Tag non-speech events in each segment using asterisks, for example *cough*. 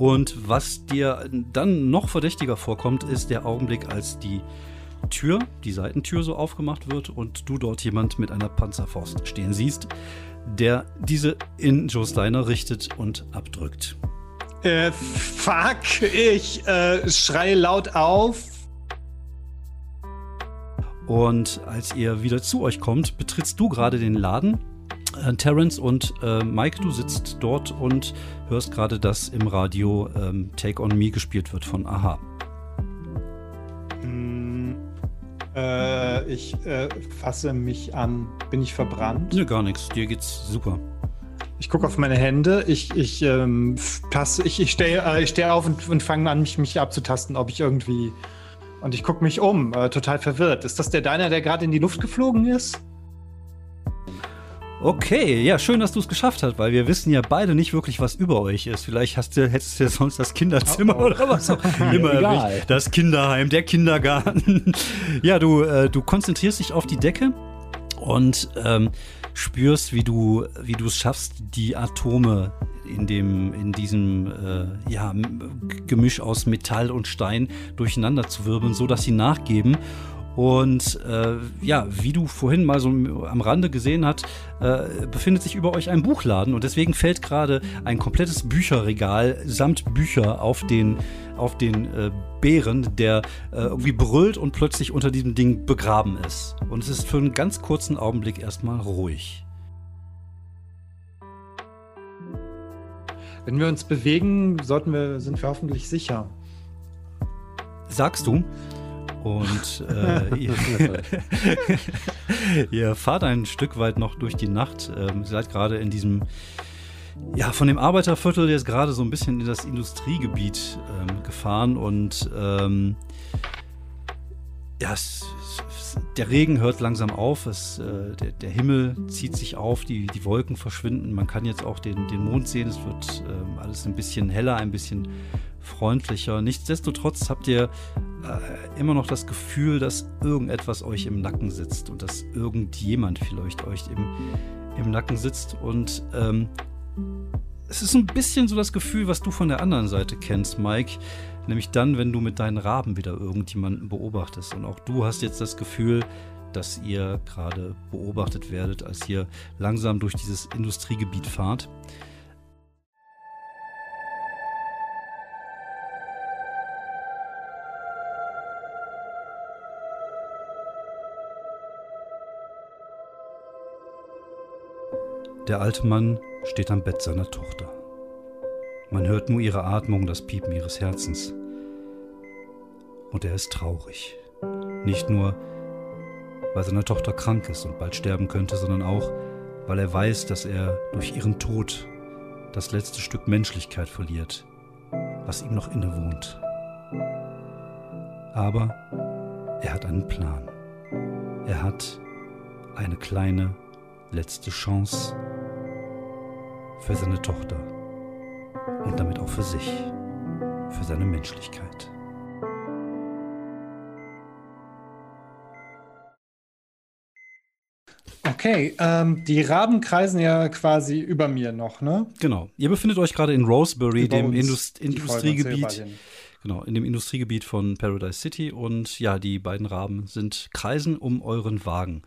Und was dir dann noch verdächtiger vorkommt, ist der Augenblick, als die Tür, die Seitentür so aufgemacht wird und du dort jemand mit einer Panzerfaust stehen siehst, der diese in Joe Steiner richtet und abdrückt. Äh, fuck, ich äh, schreie laut auf. Und als ihr wieder zu euch kommt, betrittst du gerade den Laden. Äh, Terence und äh, Mike, du sitzt dort und hörst gerade, dass im Radio ähm, Take on Me gespielt wird von Aha. Hm, äh, ich äh, fasse mich an. Bin ich verbrannt? Ne, gar nichts. Dir geht's super. Ich gucke auf meine Hände. Ich, ich, ähm, passe, ich, ich stehe äh, steh auf und, und fange an, mich, mich abzutasten, ob ich irgendwie und ich gucke mich um, äh, total verwirrt. Ist das der Deiner, der gerade in die Luft geflogen ist? Okay, ja, schön, dass du es geschafft hast, weil wir wissen ja beide nicht wirklich, was über euch ist. Vielleicht hast du, hättest du ja sonst das Kinderzimmer oh, oh. oder was auch immer erwischt. Das Kinderheim, der Kindergarten. *laughs* ja, du, äh, du konzentrierst dich auf die Decke und ähm, spürst, wie du, wie du es schaffst, die Atome in dem, in diesem äh, ja, Gemisch aus Metall und Stein durcheinander zu wirbeln, so dass sie nachgeben. Und äh, ja, wie du vorhin mal so am Rande gesehen hast, äh, befindet sich über euch ein Buchladen und deswegen fällt gerade ein komplettes Bücherregal samt Bücher auf den, auf den äh, Bären, der äh, irgendwie brüllt und plötzlich unter diesem Ding begraben ist. Und es ist für einen ganz kurzen Augenblick erstmal ruhig. Wenn wir uns bewegen, sollten wir, sind wir hoffentlich sicher. Sagst du? Und *laughs* äh, ihr, *laughs* ihr, fahrt ein Stück weit noch durch die Nacht. Ähm, seid gerade in diesem, ja, von dem Arbeiterviertel jetzt gerade so ein bisschen in das Industriegebiet ähm, gefahren und ähm, ja, es, der Regen hört langsam auf, es, äh, der, der, Himmel zieht sich auf, die, die Wolken verschwinden. Man kann jetzt auch den, den Mond sehen, es wird äh, alles ein bisschen heller, ein bisschen freundlicher. Nichtsdestotrotz habt ihr äh, immer noch das Gefühl, dass irgendetwas euch im Nacken sitzt und dass irgendjemand vielleicht euch im, im Nacken sitzt. Und ähm, es ist ein bisschen so das Gefühl, was du von der anderen Seite kennst, Mike. Nämlich dann, wenn du mit deinen Raben wieder irgendjemanden beobachtest. Und auch du hast jetzt das Gefühl, dass ihr gerade beobachtet werdet, als ihr langsam durch dieses Industriegebiet fahrt. Der alte Mann steht am Bett seiner Tochter. Man hört nur ihre Atmung, das Piepen ihres Herzens. Und er ist traurig. Nicht nur, weil seine Tochter krank ist und bald sterben könnte, sondern auch, weil er weiß, dass er durch ihren Tod das letzte Stück Menschlichkeit verliert, was ihm noch innewohnt. Aber er hat einen Plan. Er hat eine kleine letzte Chance für seine Tochter und damit auch für sich, für seine Menschlichkeit. Okay, ähm, die Raben kreisen ja quasi über mir noch, ne? Genau. Ihr befindet euch gerade in Rosebury, über dem Indust Industriegebiet. Genau, in dem Industriegebiet von Paradise City und ja, die beiden Raben sind kreisen um euren Wagen.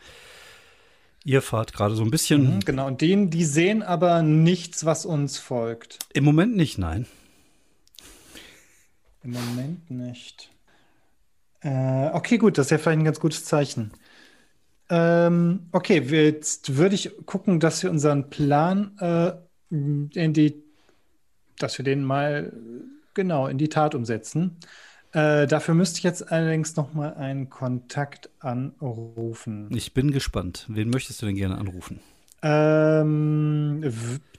Ihr fahrt gerade so ein bisschen. Mhm, genau, und denen, die sehen aber nichts, was uns folgt. Im Moment nicht, nein. Im Moment nicht. Äh, okay, gut, das ist ja vielleicht ein ganz gutes Zeichen. Ähm, okay, jetzt würde ich gucken, dass wir unseren Plan äh, in die, dass wir den mal genau in die Tat umsetzen. Äh, dafür müsste ich jetzt allerdings noch mal einen Kontakt anrufen. Ich bin gespannt. Wen möchtest du denn gerne anrufen? Ähm,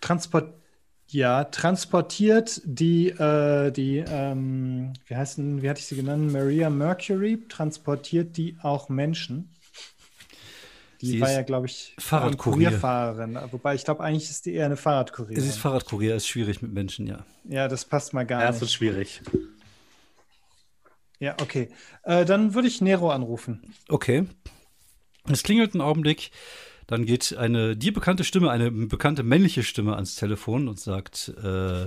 transportieren Ja, transportiert die, äh, die ähm, wie heißen, wie hatte ich sie genannt? Maria Mercury, transportiert die auch Menschen? Die Sie war ja, glaube ich, Fahrradkurier. Kurierfahrerin. Wobei ich glaube, eigentlich ist die eher eine Fahrradkurierin. Es ist Fahrradkurier, ist schwierig mit Menschen, ja. ja, das passt mal gar Ja, das wird nicht. schwierig. Ja, okay. Äh, dann würde ich Nero anrufen. Okay. Es klingelt einen Augenblick, dann geht eine dir bekannte Stimme, eine bekannte männliche Stimme ans Telefon und sagt, äh,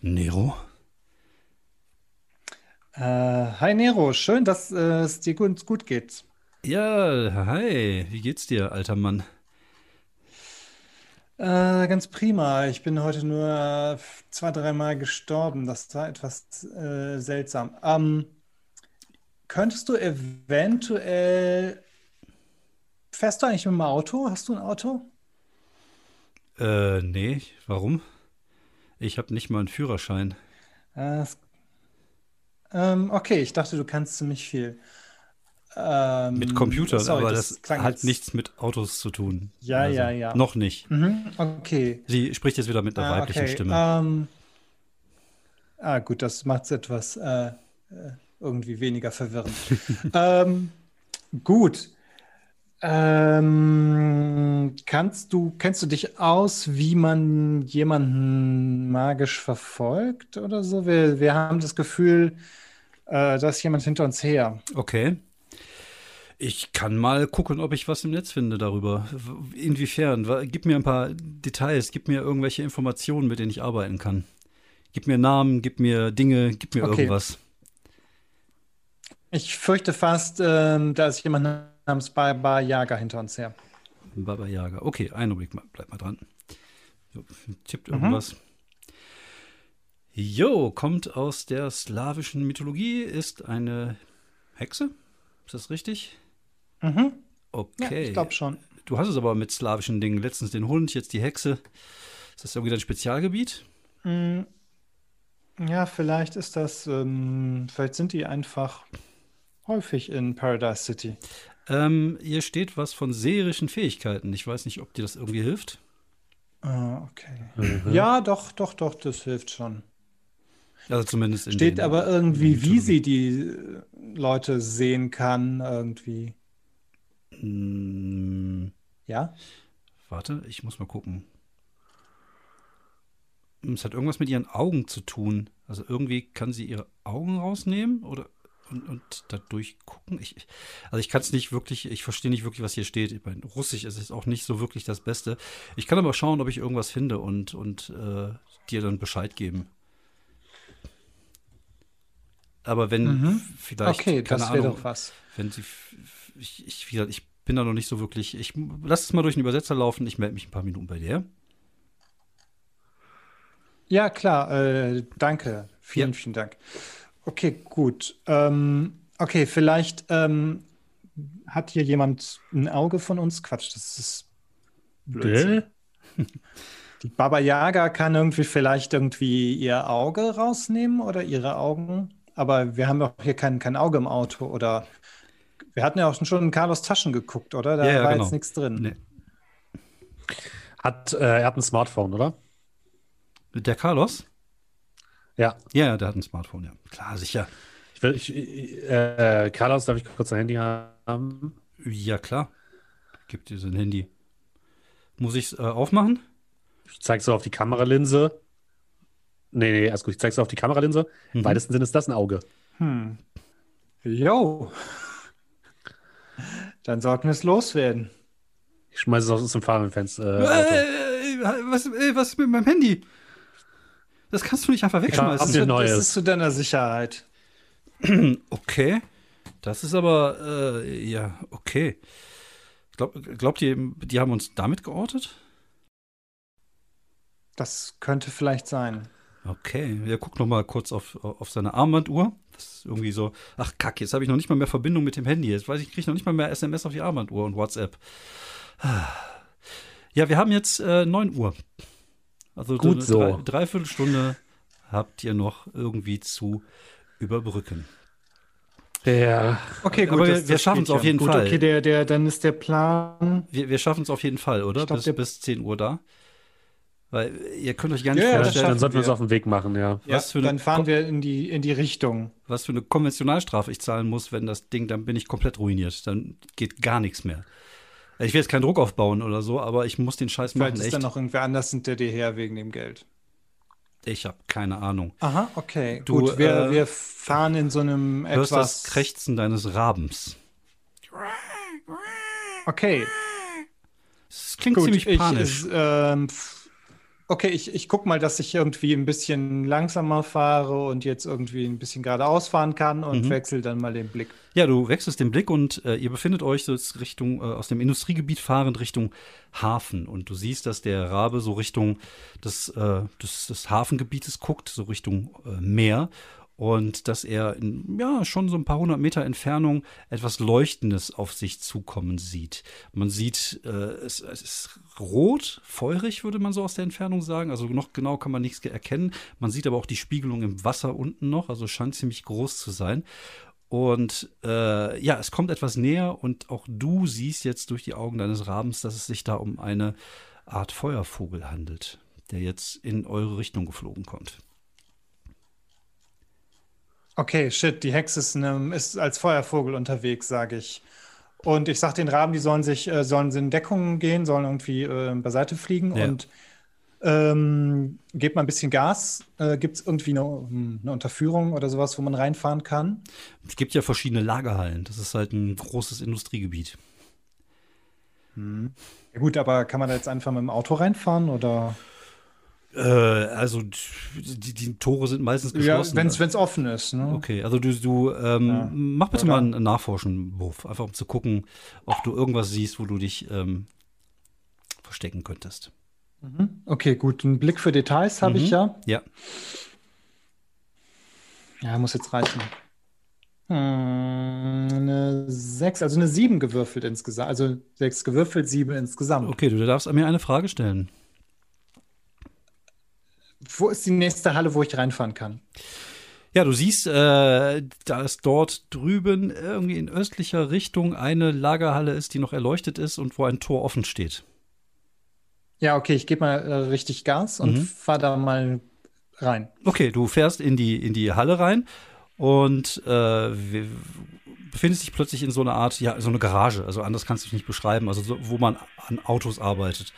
Nero? Äh, hi Nero, schön, dass äh, es dir gut, gut geht. Ja, hi, wie geht's dir, alter Mann? Äh, ganz prima. Ich bin heute nur äh, zwei, dreimal gestorben. Das war etwas äh, seltsam. Ähm, könntest du eventuell. Fährst du eigentlich mit dem Auto? Hast du ein Auto? Äh, nee, warum? Ich habe nicht mal einen Führerschein. Äh, ähm, okay, ich dachte, du kannst ziemlich viel. Ähm, Mit Computern, sorry, aber das, klang hat jetzt- nichts mit Autos zu tun. Ja, ja, ja. Noch nicht. Mhm, okay. Sie spricht jetzt wieder mit einer Ah, weiblichen okay. Stimme. Ähm, ah, gut, das macht es etwas äh, äh, irgendwie weniger verwirrend. *laughs* ähm, gut. Ähm, kannst du, kennst du dich aus, wie man jemanden magisch verfolgt oder so? Wir, wir haben das Gefühl, äh, da ist jemand hinter uns her. Okay. Ich kann mal gucken, ob ich was im Netz finde darüber. Inwiefern? Gib mir ein paar Details, gib mir irgendwelche Informationen, mit denen ich arbeiten kann. Gib mir Namen, gib mir Dinge, gib mir Okay. irgendwas. Ich fürchte fast, ähm, da ist jemand namens Baba Yaga hinter uns her. Baba Yaga. Okay, einen Augenblick, mal- bleib mal dran. So, tippt Mhm. irgendwas. Jo, kommt aus der slawischen Mythologie, ist eine Hexe. Ist das richtig? Mhm. Ja, Okay. ich glaube schon. Du hast es aber mit slawischen Dingen. Letztens den Hund, jetzt die Hexe. Ist das irgendwie dein Spezialgebiet? Mm, Ja, vielleicht ist das, ähm, vielleicht sind die einfach häufig in Paradise City. Ähm, hier steht was von seherischen Fähigkeiten. Ich weiß nicht, ob dir das irgendwie hilft. Ah, okay. Mhm. Ja, doch, doch, doch, das hilft schon. Also zumindest in Steht aber irgendwie, wie sie die äh, Leute sehen kann, irgendwie. Mm, Ja? warte, ich muss mal gucken. Es hat irgendwas mit ihren Augen zu tun. Also irgendwie kann sie ihre Augen rausnehmen oder und, und da durchgucken. Ich, also ich kann es nicht wirklich, ich verstehe nicht wirklich, was hier steht. Ich meine, Russisch ist jetzt auch nicht so wirklich das Beste. Ich kann aber schauen, ob ich irgendwas finde und, und äh, dir dann Bescheid geben. Aber wenn Mhm. vielleicht, Okay, keine das wäre doch was. wenn sie, ich, ich, wie gesagt, ich bin da noch nicht so wirklich, ich lass es mal durch den Übersetzer laufen, ich melde mich ein paar Minuten bei dir. Ja, klar, äh, danke. Vielen, Ja. vielen Dank. Okay, gut. Ähm, okay, vielleicht ähm, hat hier jemand ein Auge von uns? Quatsch, das ist. Bäh? *laughs* Die Baba Yaga kann irgendwie vielleicht irgendwie ihr Auge rausnehmen oder ihre Augen. Aber wir haben doch hier kein, kein Auge im Auto oder wir hatten ja auch schon in Carlos Taschen geguckt, oder? Da Ja, ja, war genau. jetzt nichts drin. Nee. Hat, äh, er hat ein Smartphone, oder? Der Carlos? Ja. Ja, der hat ein Smartphone, ja. Klar, sicher. Ich will, ich, äh, Carlos, darf ich kurz ein Handy haben? Ja, klar. Gib dir sein Handy. Muss ich es äh, aufmachen? Ich zeig's so auf die Kameralinse. Nee, nee, alles gut. Ich zeig's so auf die Kameralinse. Im Mhm. weitesten Sinne ist das ein Auge. Hm. Jo. Dann sollten wir es loswerden. Ich schmeiße es aus dem Fahrerfenster. Äh. Äh, was, äh, was ist mit meinem Handy? Das kannst du nicht einfach wegschmeißen. ihr Das Neues? ist zu deiner Sicherheit. *clears throat* Okay. Das ist aber, äh, ja, okay. Glaub, glaubt ihr, die haben uns damit geortet? Das könnte vielleicht sein. Okay, wir gucken noch mal kurz auf, auf seine Armbanduhr. Das ist irgendwie so, ach kack, jetzt habe ich noch nicht mal mehr Verbindung mit dem Handy. Jetzt weiß ich, kriege noch nicht mal mehr SMS auf die Armbanduhr und WhatsApp. Ja, wir haben jetzt äh, 9 Uhr. Also Gut eine so. Drei, Dreiviertelstunde habt ihr noch irgendwie zu überbrücken. Ja. Okay, Aber wir- das- wir das schaffen's geht auf jeden gut, Fall. Okay, der, der, dann ist der Plan. Wir, wir schaffen es auf jeden Fall, oder? Glaub, bis, bis 10 Uhr da. Weil ihr könnt euch gar nicht Ja, ja, vorstellen, Dann sollten wir uns auf den Weg machen, ja. Was für eine dann fahren Ko- wir in die, in die Richtung. was für eine Konventionalstrafe ich zahlen muss, wenn das Ding, dann bin ich komplett ruiniert. Dann geht gar nichts mehr. Ich will jetzt keinen Druck aufbauen oder so, aber ich muss den Scheiß Vielleicht machen. ist Echt. dann noch irgendwer anders hinter dir her wegen dem Geld. Ich habe keine Ahnung. Aha, okay. Du, Gut, wir, äh, wir fahren in so einem Hörst etwas. das Krächzen deines Rabens. Okay, Das klingt gut. ziemlich Ich, panisch. ähm, f- okay, ich, ich guck mal, dass ich irgendwie ein bisschen langsamer fahre und jetzt irgendwie ein bisschen geradeaus fahren kann und Mhm. wechsle dann mal den Blick. Ja, du wechselst den Blick und äh, ihr befindet euch so Richtung, äh, aus dem Industriegebiet fahrend Richtung Hafen. Und du siehst, dass der Rabe so Richtung des, äh, des, des Hafengebietes guckt, so Richtung äh, Meer. Und dass er in, ja, schon so ein paar hundert Meter Entfernung etwas Leuchtendes auf sich zukommen sieht. Man sieht, äh, es, es ist rot, feurig, würde man so aus der Entfernung sagen. Also noch genau kann man nichts erkennen. Man sieht aber auch die Spiegelung im Wasser unten noch. Also scheint ziemlich groß zu sein. Und äh, ja, es kommt etwas näher und auch du siehst jetzt durch die Augen deines Rabens, dass es sich da um eine Art Feuervogel handelt, der jetzt in eure Richtung geflogen kommt. Okay, shit, die Hexe ist, ne, ist als Feuervogel unterwegs, sage ich. Und ich sag den Raben, die sollen sich, äh, sollen in Deckung gehen, sollen irgendwie äh, beiseite fliegen Ja. und ähm, gebt mal ein bisschen Gas. Äh, Gibt es irgendwie eine, eine Unterführung oder sowas, wo man reinfahren kann? Es gibt ja verschiedene Lagerhallen. Das ist halt ein großes Industriegebiet. Ja, gut, aber kann man da jetzt einfach mit dem Auto reinfahren oder? Äh, also die, die Tore sind meistens Ja, geschlossen. wenn es offen ist. Ne? Okay, also du, du ähm, Ja. mach bitte Oder- mal einen Nachforschenwurf, einfach um zu gucken, ob du irgendwas siehst, wo du dich ähm, verstecken könntest. Mhm. Okay, gut. Einen Blick für Details habe Mhm. ich ja. Ja. Ja, muss jetzt reichen. Hm, eine 6, also eine 7 gewürfelt insgesamt. Also 6 gewürfelt, 7 insgesamt. Okay, du darfst mir eine Frage stellen. Wo ist die nächste Halle, wo ich reinfahren kann? Ja, du siehst, äh, da ist dort drüben irgendwie in östlicher Richtung eine Lagerhalle ist, die noch erleuchtet ist und wo ein Tor offen steht. Ja, okay, ich gebe mal äh, richtig Gas und Mhm. fahr da mal rein. Okay, du fährst in die, in die Halle rein und äh, befindest dich plötzlich in so einer Art, ja, so eine Garage. Also anders kannst du es nicht beschreiben, also so, wo man an Autos arbeitet.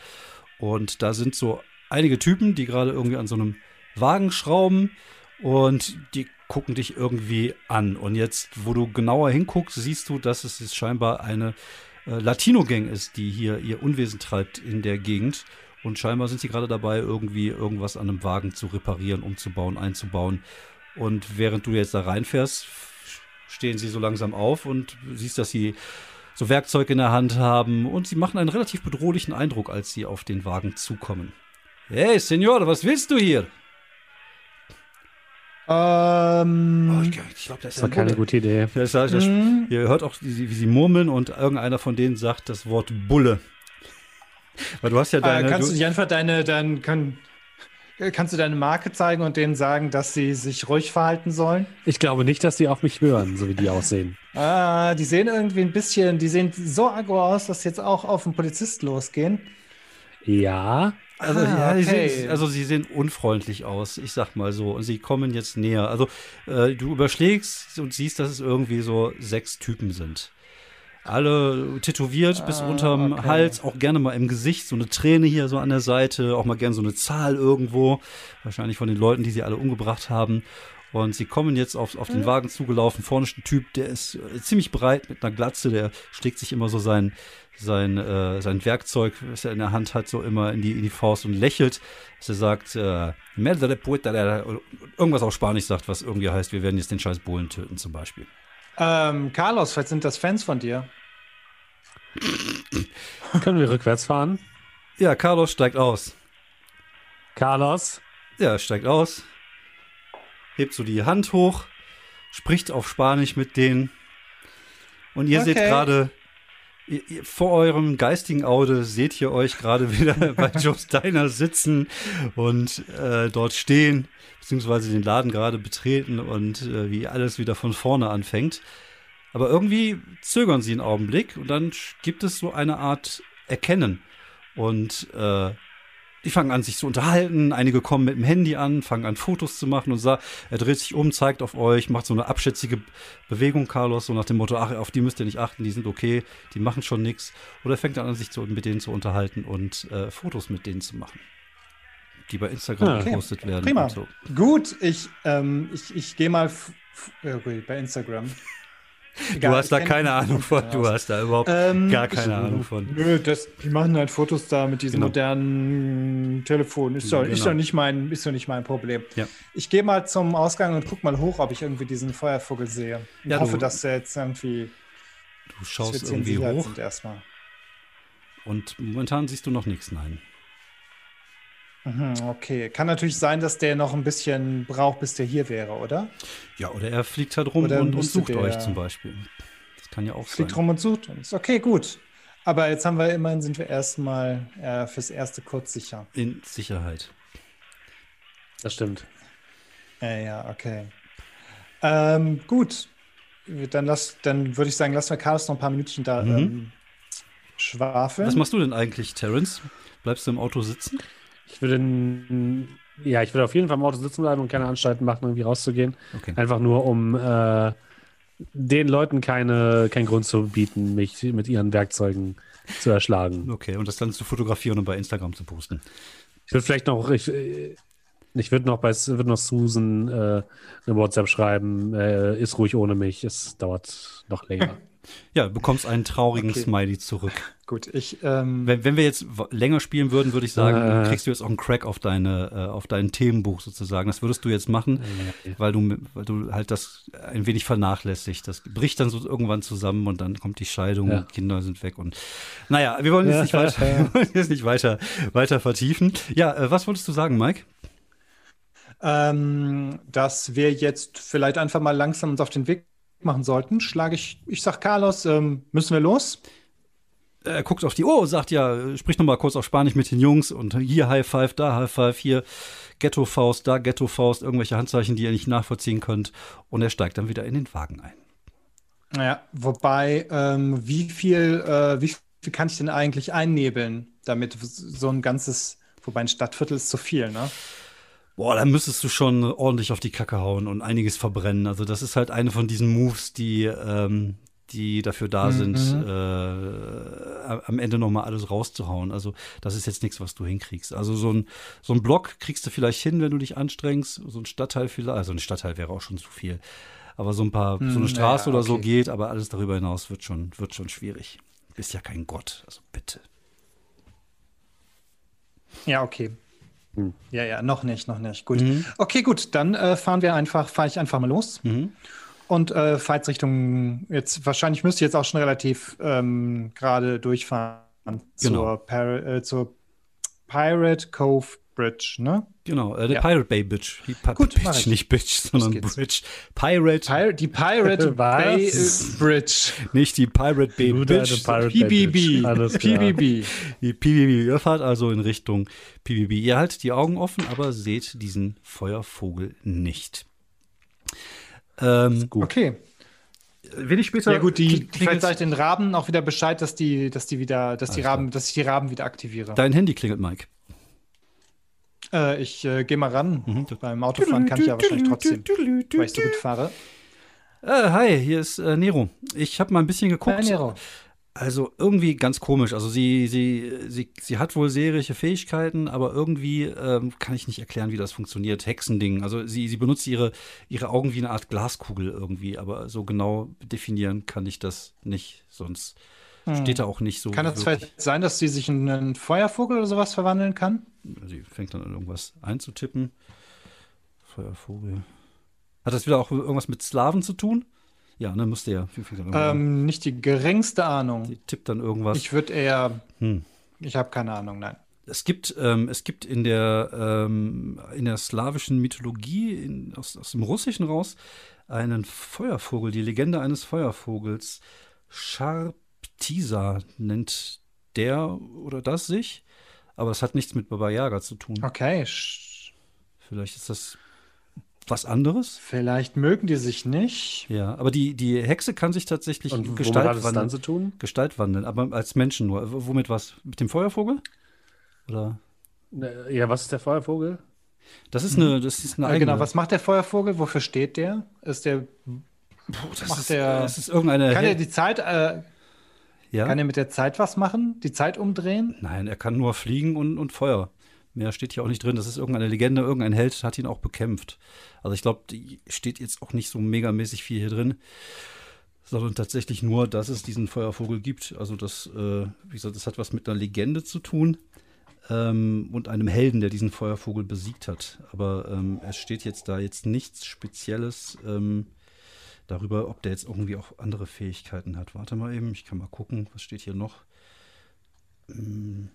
Und da sind so einige Typen, die gerade irgendwie an so einem Wagen schrauben und die gucken dich irgendwie an. Und jetzt, wo du genauer hinguckst, siehst du, dass es jetzt scheinbar eine äh, Latino-Gang ist, die hier ihr Unwesen treibt in der Gegend. Und scheinbar sind sie gerade dabei, irgendwie irgendwas an einem Wagen zu reparieren, umzubauen, einzubauen. Und während du jetzt da reinfährst, stehen sie so langsam auf und siehst, dass sie so Werkzeug in der Hand haben. Und sie machen einen relativ bedrohlichen Eindruck, als sie auf den Wagen zukommen. Hey, Senor, was willst du hier? Ähm, Oh, ich ich glaube, das Das war keine gute Idee. Das, das, das, hm, Ihr hört auch, wie sie, wie sie murmeln und irgendeiner von denen sagt das Wort Bulle. Weil du hast ja äh, deine. kannst du nicht einfach deine, dein, kann, äh, kannst du deine Marke zeigen und denen sagen, dass sie sich ruhig verhalten sollen? Ich glaube nicht, dass die auf mich hören, so wie die aussehen. Ah, die sehen irgendwie ein bisschen, die sehen so aggro aus, dass sie jetzt auch auf den Polizist losgehen. Ja, also, Ah, ja, sie okay. sehen, also sie sehen unfreundlich aus, ich sag mal so. Und sie kommen jetzt näher. Also äh, du überschlägst und siehst, dass es irgendwie so sechs Typen sind. Alle tätowiert bis Ah, unterm okay. Hals, auch gerne mal im Gesicht, so eine Träne hier so an der Seite, auch mal gerne so eine Zahl irgendwo. Wahrscheinlich von den Leuten, die sie alle umgebracht haben. Und sie kommen jetzt auf, auf den Wagen zugelaufen. Vorne ist ein Typ, der ist äh, ziemlich breit mit einer Glatze, der schlägt sich immer so sein, sein, äh, sein Werkzeug, was er in der Hand hat, so immer in die, in die Faust und lächelt. Dass er sagt, äh, irgendwas auf Spanisch sagt, was irgendwie heißt, wir werden jetzt den scheiß Bullen töten zum Beispiel. Ähm, Carlos, vielleicht sind das Fans von dir. *laughs* können wir rückwärts fahren? Ja, Carlos steigt aus. Carlos, Ja, er steigt aus, hebt so die Hand hoch, spricht auf Spanisch mit denen. Und ihr seht Okay. gerade, ihr- ihr- vor eurem geistigen Auge seht ihr euch gerade *laughs* wieder bei Joe Steiner sitzen und äh, dort stehen, beziehungsweise den Laden gerade betreten und äh, wie alles wieder von vorne anfängt. Aber irgendwie zögern sie einen Augenblick und dann gibt es so eine Art Erkennen. Und äh, die fangen an, sich zu unterhalten. Einige kommen mit dem Handy an, fangen an, Fotos zu machen und sagt, er dreht sich um, zeigt auf euch, macht so eine abschätzige Bewegung, Carlos, so nach dem Motto, ach, auf die müsst ihr nicht achten, die sind okay, die machen schon nichts. Oder er fängt dann an, sich zu, mit denen zu unterhalten und äh, Fotos mit denen zu machen. Die bei Instagram Ah, okay. gepostet werden. Prima. und So. Gut, ich, ähm, ich, ich gehe mal äh, gut, bei Instagram. Du hast da keine Ahnung von, du hast da überhaupt Ähm, gar keine Ahnung von. Nö, das, die machen halt Fotos da mit diesem Genau. modernen Telefon. Ist doch, ist Genau. doch, nicht, mein, ist doch nicht mein Problem. Ja. Ich gehe mal zum Ausgang und guck mal hoch, ob ich irgendwie diesen Feuervogel sehe. Ich Ja, hoffe, du- dass der jetzt irgendwie Du schaust irgendwie hoch erstmal. und momentan siehst du noch nichts, nein. Mhm, okay. Kann natürlich sein, dass der noch ein bisschen braucht, bis der hier wäre, oder? Ja, oder er fliegt halt rum Oder und, und sucht euch zum Beispiel. Das kann ja auch Fliegt sein. rum und sucht uns. Okay, gut. Aber jetzt haben wir immerhin, sind wir erstmal äh, fürs erste kurz sicher. In Sicherheit. Das stimmt. Äh, ja, okay. Ähm, gut. Dann, lass, dann würde ich sagen, lassen wir Carlos noch ein paar Minütchen da Mhm. ähm, schwafeln. Was machst du denn eigentlich, Terence? Bleibst du im Auto sitzen? Ich würde, ja, ich würde auf jeden Fall im Auto sitzen bleiben und keine Anstalten machen, irgendwie rauszugehen. Okay. Einfach nur, um äh, den Leuten keine, keinen Grund zu bieten, mich mit ihren Werkzeugen zu erschlagen. Okay, und das dann zu fotografieren und bei Instagram zu posten. Ich würde vielleicht noch, ich, ich würde noch bei würde noch Susan äh, eine WhatsApp schreiben, äh, ist ruhig ohne mich, es dauert noch länger. Ja, du bekommst einen traurigen Okay. Smiley zurück. *laughs* Gut, ich, ähm, Wenn, wenn wir jetzt länger spielen würden, würde ich sagen, Äh. kriegst du jetzt auch einen Crack auf deine, äh, auf dein Themenbuch sozusagen. Das würdest du jetzt machen, weil du, weil du halt das ein wenig vernachlässigt. Das bricht dann so irgendwann zusammen und dann kommt die Scheidung, Ja. Kinder sind weg und naja, wir wollen jetzt nicht weiter, *laughs* *laughs* wir wollen jetzt nicht weiter, weiter vertiefen. Ja, äh, was wolltest du sagen, Mike? ähm, dass wir jetzt vielleicht einfach mal langsam uns auf den Weg machen sollten, schlage ich, ich sag Carlos, ähm, müssen wir los? er guckt auf die Uhr sagt, ja, sprich noch mal kurz auf Spanisch mit den Jungs und hier High Five, da High Five, hier Ghetto Faust, da Ghetto Faust, irgendwelche Handzeichen, die ihr nicht nachvollziehen könnt. Und er steigt dann wieder in den Wagen ein. Ja, wobei, ähm, wie viel, äh, wie viel kann ich denn eigentlich einnebeln, damit so ein ganzes, wobei ein Stadtviertel ist zu viel, ne? Boah, dann müsstest du schon ordentlich auf die Kacke hauen und einiges verbrennen. Also das ist halt eine von diesen Moves, die, ähm, die dafür da sind, äh, am Ende noch mal alles rauszuhauen. Also das ist jetzt nichts, was du hinkriegst. Also so ein, so ein Block kriegst du vielleicht hin, wenn du dich anstrengst. So ein Stadtteil vielleicht, also ein Stadtteil wäre auch schon zu viel. Aber so ein paar, so eine Hm, Straße naja, oder so okay. geht, aber alles darüber hinaus wird schon, wird schon schwierig. Du bist ja kein Gott, also bitte. Ja, okay. Hm. Ja, ja, noch nicht, noch nicht. Gut. Mhm. Okay, gut, dann äh, fahren wir einfach, fahre ich einfach mal los. Mhm. Und äh, jetzt Richtung, jetzt wahrscheinlich müsste ich jetzt auch schon relativ ähm, gerade durchfahren Genau. zur, äh, zur Pirate Cove Bridge, ne? Genau, äh, der Ja. Pirate Bay Bitch. Die Pi Gut, Bitch, ich. nicht Bitch, sondern. Bridge. Pirate, Pir die Pirate? *laughs* Bay Bridge. nicht die Pirate Bay Bitch. alte Pirate Bay PBB. Alles klar. PBB. Die PBB. Ihr fahrt also in Richtung PBB. Ihr haltet die Augen offen, aber seht diesen Feuervogel nicht. Ähm, Gut. Okay. wenig später. Ja gut, die, kling- vielleicht sage ich den Raben auch wieder Bescheid, dass die, dass die wieder, dass die Raben, dass ich die Raben wieder aktiviere. Dein Handy klingelt, Mike. Äh, ich äh, gehe mal ran. Mhm. Beim Autofahren kann ich ja wahrscheinlich trotzdem, weil ich so gut fahre. Äh, hi, hier ist äh, Nero. Ich habe mal ein bisschen geguckt. Hi, Nero. Also irgendwie ganz komisch. Also sie, sie, sie, sie hat wohl seherische Fähigkeiten, aber irgendwie ähm, kann ich nicht erklären, wie das funktioniert. Hexending. Also sie, sie benutzt ihre, ihre Augen wie eine Art Glaskugel irgendwie, aber so genau definieren kann ich das nicht. Sonst steht da auch nicht so. Kann es wirklich. vielleicht sein, dass sie sich in einen Feuervogel oder sowas verwandeln kann? Sie fängt dann an, irgendwas einzutippen. Feuervogel. Hat das wieder auch irgendwas mit Slaven zu tun? Ja, ne, müsste ja. Ähm, nicht die geringste Ahnung. Sie tippt dann irgendwas. Ich würde eher. Hm. Ich habe keine Ahnung, nein. Es gibt, ähm, es gibt in der, ähm, in der slawischen Mythologie, in, aus, aus dem Russischen raus, einen Feuervogel, die Legende eines Feuervogels. Sharptisa nennt der oder das sich, aber es hat nichts mit Baba Yaga zu tun. Okay. Vielleicht ist das was anderes. Vielleicht mögen die sich nicht. Ja, aber die, die Hexe kann sich tatsächlich Und dann wandeln. zu tun? Gestalt wandeln, aber als Menschen nur. W- Womit was? Mit dem Feuervogel? Oder? Ne, Ja, was ist der Feuervogel? Das ist eine, das ist eine eigene. genau, was macht der Feuervogel? Wofür steht der? Ist der Puh, das ist, der- das ist irgendeine. kann er die Zeit, äh, ja? kann er mit der Zeit was machen? Die Zeit umdrehen? Nein, er kann nur fliegen und, und Feuer. Mehr steht hier auch nicht drin. Das ist irgendeine Legende, irgendein Held hat ihn auch bekämpft. Also ich glaube, die steht jetzt auch nicht so megamäßig viel hier drin, sondern tatsächlich nur, dass es diesen Feuervogel gibt. Also das, äh, wie gesagt, das hat was mit einer Legende zu tun ähm, und einem Helden, der diesen Feuervogel besiegt hat. Aber ähm, es steht jetzt da jetzt nichts Spezielles ähm, darüber, ob der jetzt irgendwie auch andere Fähigkeiten hat. Warte mal eben, ich kann mal gucken, was steht hier noch. Hm.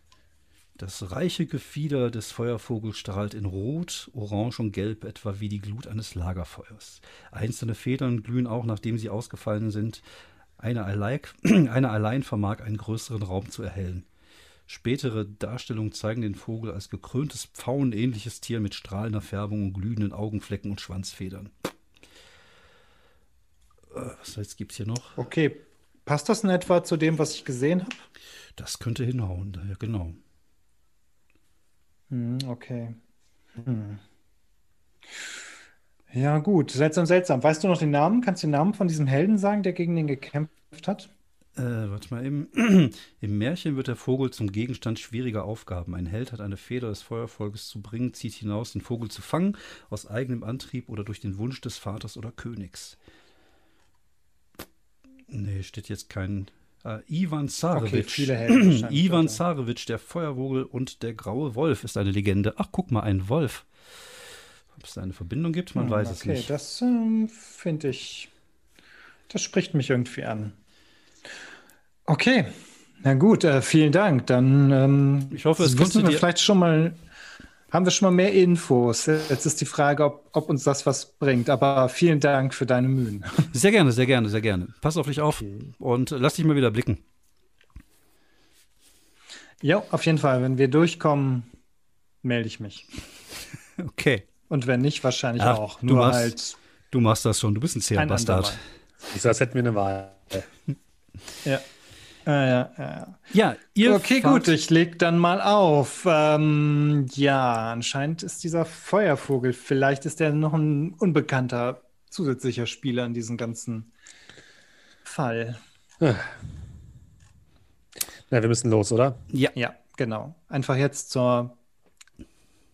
Das reiche Gefieder des Feuervogels strahlt in Rot, Orange und Gelb etwa wie die Glut eines Lagerfeuers. Einzelne Federn glühen auch, nachdem sie ausgefallen sind. Eine allein, *clears throat* eine allein vermag einen größeren Raum zu erhellen. Spätere Darstellungen zeigen den Vogel als gekröntes pfauenähnliches Tier mit strahlender Färbung und glühenden Augenflecken und Schwanzfedern. Äh, Was jetzt gibt's hier noch? Okay. Passt das in etwa zu dem, was ich gesehen habe? Das könnte hinhauen, ja genau. Hm, okay. Hm. Ja, gut. Seltsam, seltsam. Weißt du noch den Namen? Kannst du den Namen von diesem Helden sagen, der gegen den gekämpft hat? Äh, warte mal eben. *clears throat* Im Märchen wird der Vogel zum Gegenstand schwieriger Aufgaben. Ein Held hat eine Feder des Feuervolkes zu bringen, zieht hinaus, den Vogel zu fangen, aus eigenem Antrieb oder durch den Wunsch des Vaters oder Königs. Nee, steht jetzt kein. Äh, Ivan Helden *clears throat* wahrscheinlich, Ivan okay. Zarewitsch, der Feuervogel und der graue Wolf ist eine Legende. Ach, guck mal, ein Wolf. Ob es da eine Verbindung gibt, man Hm, weiß es okay, nicht. das ähm, finde ich, das spricht mich irgendwie an. Okay, na gut, äh, vielen Dank. Dann ähm, Ich hoffe, es wissen konnte wir dir- vielleicht schon mal, haben wir schon mal mehr Infos. Jetzt ist die Frage, ob, ob uns das was bringt. Aber vielen Dank für deine Mühen. *laughs* Sehr gerne, sehr gerne, sehr gerne. Pass auf dich auf und lass dich mal wieder blicken. Ja, auf jeden Fall. Wenn wir durchkommen, melde ich mich. *laughs* Okay. Und wenn nicht, wahrscheinlich Ach, auch. du Nur machst- halt Du machst das schon, du bist ein zäher Bastard. Ich als hätten wir eine Wahl. Ja. Ja, ja, ja. Ja, ihr Okay, gut, ich leg dann mal auf. Ähm, ja, anscheinend ist dieser Feuervogel, vielleicht ist er noch ein unbekannter zusätzlicher Spieler in diesem ganzen Fall. Na, wir müssen los, oder? Ja, Ja, genau. Einfach jetzt zur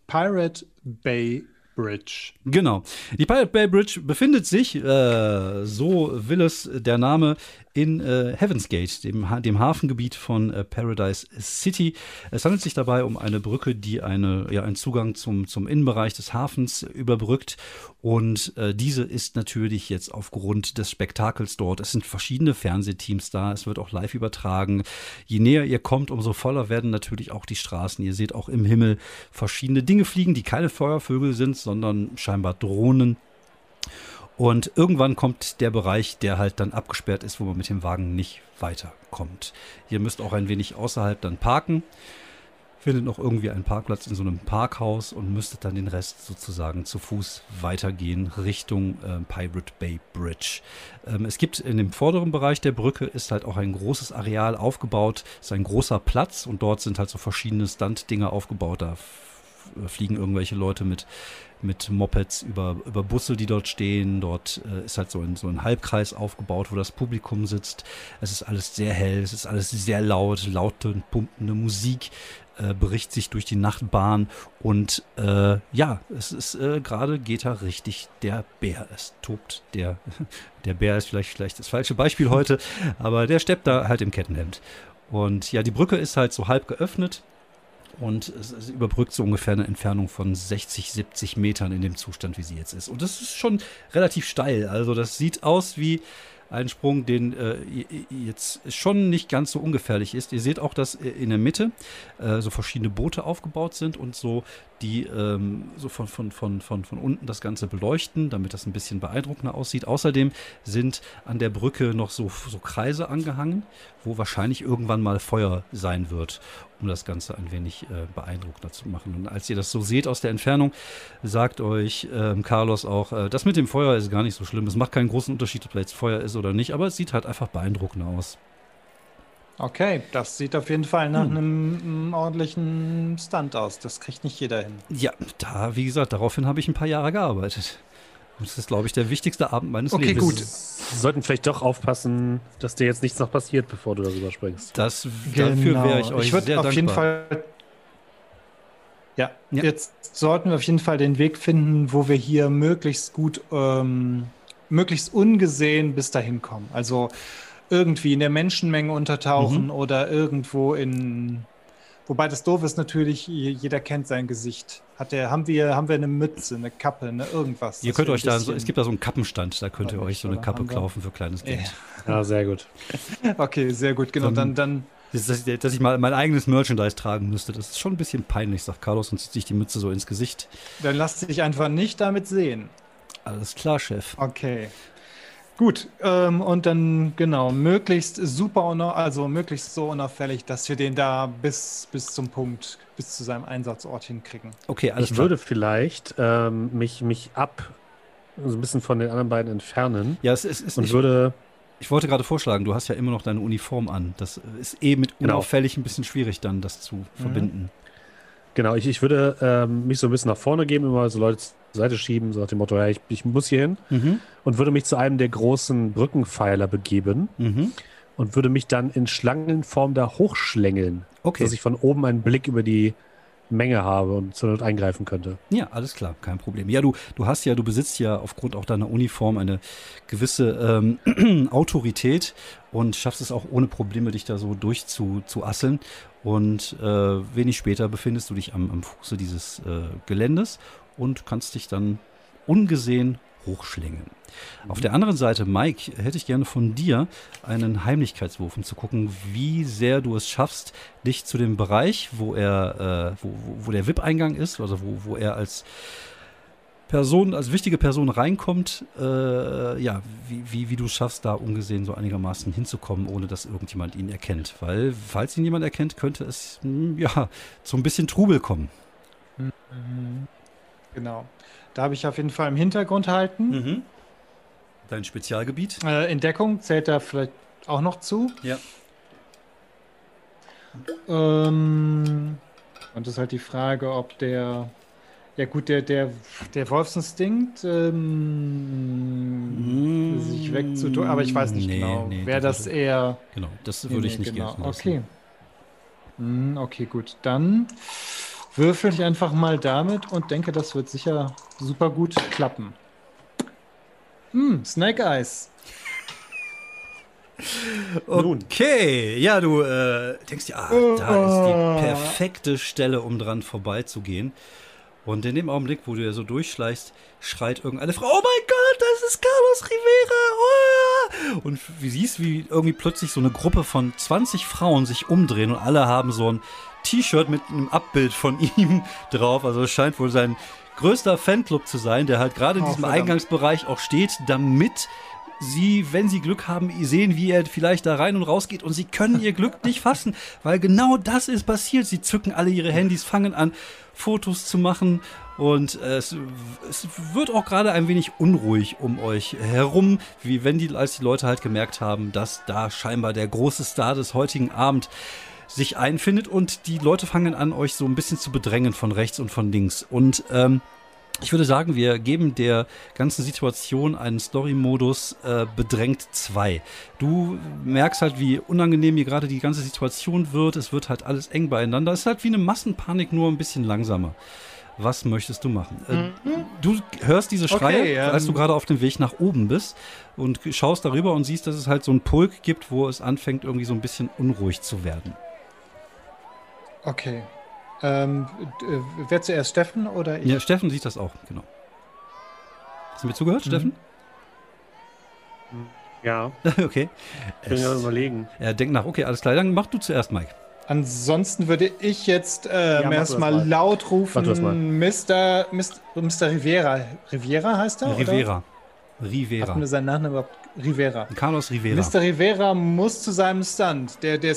Pirate Bay Bridge. genau. Die Pirate Bay Bridge befindet sich, äh, so will es der Name, in äh, Heaven's Gate, dem, dem Hafengebiet von äh, Paradise City. Es handelt sich dabei um eine Brücke, die eine, ja, einen Zugang zum, zum Innenbereich des Hafens überbrückt. Und äh, diese ist natürlich jetzt aufgrund des Spektakels dort. Es sind verschiedene Fernsehteams da. Es wird auch live übertragen. Je näher ihr kommt, umso voller werden natürlich auch die Straßen. Ihr seht auch im Himmel verschiedene Dinge fliegen, die keine Feuervögel sind, sondern scheinbar Drohnen. Und irgendwann kommt der Bereich, der halt dann abgesperrt ist, wo man mit dem Wagen nicht weiterkommt. Ihr müsst auch ein wenig außerhalb dann parken. Findet noch irgendwie einen Parkplatz in so einem Parkhaus und müsstet dann den Rest sozusagen zu Fuß weitergehen Richtung äh, Pirate Bay Bridge. Ähm, es gibt in dem vorderen Bereich der Brücke ist halt auch ein großes Areal aufgebaut, ist ein großer Platz und dort sind halt so verschiedene Stunt-Dinger aufgebaut. Da fliegen irgendwelche Leute mit mit Mopeds über, über Busse, die dort stehen. Dort äh, ist halt so ein, so ein Halbkreis aufgebaut, wo das Publikum sitzt. Es ist alles sehr hell, es ist alles sehr laut, laute und pumpende Musik äh, bricht sich durch die Nachtbahn und äh, ja, es ist äh, gerade geht da richtig der Bär. Es tobt der, *laughs* der Bär ist vielleicht, vielleicht das falsche Beispiel heute, *laughs* aber der steppt da halt im Kettenhemd. Und ja, die Brücke ist halt so halb geöffnet und es, es überbrückt so ungefähr eine Entfernung von 60, 70 Metern in dem Zustand, wie sie jetzt ist. Und das ist schon relativ steil. Also das sieht aus wie ein Sprung, den äh, jetzt schon nicht ganz so ungefährlich ist. Ihr seht auch, dass äh, in der Mitte äh, so verschiedene Boote aufgebaut sind und so die ähm, so von, von, von, von, von unten das Ganze beleuchten, damit das ein bisschen beeindruckender aussieht. Außerdem sind an der Brücke noch so, so Kreise angehangen, wo wahrscheinlich irgendwann mal Feuer sein wird, um das Ganze ein wenig äh, beeindruckender zu machen. Und als ihr das so seht aus der Entfernung, sagt euch ähm, Carlos auch, äh, das mit dem Feuer ist gar nicht so schlimm. Es macht keinen großen Unterschied, ob da jetzt Feuer ist oder nicht, aber es sieht halt einfach beeindruckender aus. Okay, das sieht auf jeden Fall nach Hm. einem, einem ordentlichen Stunt aus. Das kriegt nicht jeder hin. Ja, da, wie gesagt, daraufhin habe ich ein paar Jahre gearbeitet. Und Das ist, glaube ich, der wichtigste Abend meines Okay, Lebens. gut. Wir sollten vielleicht doch aufpassen, dass dir jetzt nichts noch passiert, bevor du darüber springst. Das, Dafür wäre ich euch Genau. würd sehr auf dankbar. jeden Fall. Ja, Ja. jetzt sollten wir auf jeden Fall den Weg finden, wo wir hier möglichst gut, ähm, möglichst ungesehen bis dahin kommen. Also irgendwie in der Menschenmenge untertauchen Mhm. oder irgendwo in. Wobei das doof ist natürlich, je- jeder kennt sein Gesicht. Hat der, haben wir, haben wir eine Mütze, eine Kappe, eine irgendwas. Ihr dass könnt euch da, so, es gibt da so einen Kappenstand, da könnt ihr euch so eine Kappe kaufen für kleines Geld. Ja, sehr gut. *laughs* Okay, sehr gut, genau. Dann, dann Das ist, dass ich mal mein eigenes Merchandise tragen müsste, das ist schon ein bisschen peinlich, sagt Carlos und zieht sich die Mütze so ins Gesicht. Dann lass dich einfach nicht damit sehen. Alles klar, Chef. Okay. Gut, ähm, und dann genau, möglichst super, also möglichst so unauffällig, dass wir den da bis, bis zum Punkt, bis zu seinem Einsatzort hinkriegen. Okay, alles ich klar. würde vielleicht ähm, mich, mich ab so ein bisschen von den anderen beiden entfernen ja, es ist, und ich, würde ich wollte gerade vorschlagen, du hast ja immer noch deine Uniform an. Das ist eh mit Genau. unauffällig ein bisschen schwierig dann, das zu Mhm. verbinden. Genau, ich, ich würde ähm, mich so ein bisschen nach vorne geben, immer so Leute zur Seite schieben, so nach dem Motto, ja, ich, ich muss hier hin Mhm. und würde mich zu einem der großen Brückenpfeiler begeben Mhm. und würde mich dann in Schlangenform da hochschlängeln, Okay. dass ich von oben einen Blick über die Menge habe und zur Not eingreifen könnte. Ja, alles klar, kein Problem. Ja, du, du hast ja, du besitzt ja aufgrund auch deiner Uniform eine gewisse ähm, *clears throat* Autorität und schaffst es auch ohne Probleme, dich da so durchzuasseln. Und äh, wenig später befindest du dich am, am Fuße dieses äh, Geländes und kannst dich dann ungesehen hochschlängeln. Auf der anderen Seite, Mike, hätte ich gerne von dir einen Heimlichkeitswurf, um zu gucken, wie sehr du es schaffst, dich zu dem Bereich, wo er, äh, wo, wo, wo der VIP-Eingang ist, also wo, wo er als Person, als wichtige Person reinkommt, äh, ja, wie, wie, wie du schaffst, da ungesehen so einigermaßen hinzukommen, ohne dass irgendjemand ihn erkennt. Weil, falls ihn jemand erkennt, könnte es, hm, ja, zu ein bisschen Trubel kommen. Genau. Da habe ich auf jeden Fall im Hintergrund halten. Mhm. Dein Spezialgebiet? Äh, Entdeckung zählt da vielleicht auch noch zu. Ja. Ähm, und das ist halt die Frage, ob der. Ja, gut, der, der, der Wolfsinstinkt, ähm, sich wegzutun, aber ich weiß nicht Nee, genau. nee, Wäre das das eher. Genau, das Nee, würde ich nee, nicht genau. Okay. Hm, okay, gut. Dann würfel ich einfach mal damit und denke, das wird sicher super gut klappen. Hm, Snake Eyes. *laughs* Okay, ja, du äh, denkst dir, ah, da ist die perfekte Stelle, um dran vorbeizugehen. Und in dem Augenblick, wo du ja so durchschleichst, schreit irgendeine Frau, oh mein Gott, das ist Carlos Rivera! Oh! Und wie siehst, wie irgendwie plötzlich so eine Gruppe von 20 Frauen sich umdrehen und alle haben so ein T-Shirt mit einem Abbild von *laughs* ihm drauf. Also es scheint wohl sein größter Fanclub zu sein, der halt gerade in Oh, diesem verdammt. Eingangsbereich auch steht, damit sie, wenn sie Glück haben, sehen, wie er vielleicht da rein und raus geht und sie können ihr Glück nicht fassen, *laughs* weil genau das ist passiert. Sie zücken alle ihre Handys, fangen an, Fotos zu machen und äh, es, es wird auch gerade ein wenig unruhig um euch herum, wie wenn die, als die Leute halt gemerkt haben, dass da scheinbar der große Star des heutigen Abend sich einfindet und die Leute fangen an, euch so ein bisschen zu bedrängen von rechts und von links. Und ähm, ich würde sagen, wir geben der ganzen Situation einen Story-Modus äh, bedrängt 2. Du merkst halt, wie unangenehm hier gerade die ganze Situation wird. Es wird halt alles eng beieinander. Es ist halt wie eine Massenpanik, nur ein bisschen langsamer. Was möchtest du machen? Äh, du hörst diese Schreie, Okay, ähm, als du gerade auf dem Weg nach oben bist und schaust darüber und siehst, dass es halt so einen Pulk gibt, wo es anfängt, irgendwie so ein bisschen unruhig zu werden. Okay. Ähm, äh, wer zuerst, Steffen oder ich? Ja, Steffen sieht das auch, genau. Hast du mir zugehört, Steffen? Ja, *laughs* okay. ich bin gerade überlegen. Er denkt nach, okay, alles klar, dann mach du zuerst, Mike. Ansonsten würde ich jetzt äh, du erstmal laut rufen, Mr. Mr. Mr. Rivera. Rivera heißt er? Rivera. Oder? Rivera. Hatten wir seinen Nachnamen überhaupt? Rivera. Carlos Rivera. Mr. Rivera muss zu seinem Stunt. Der, der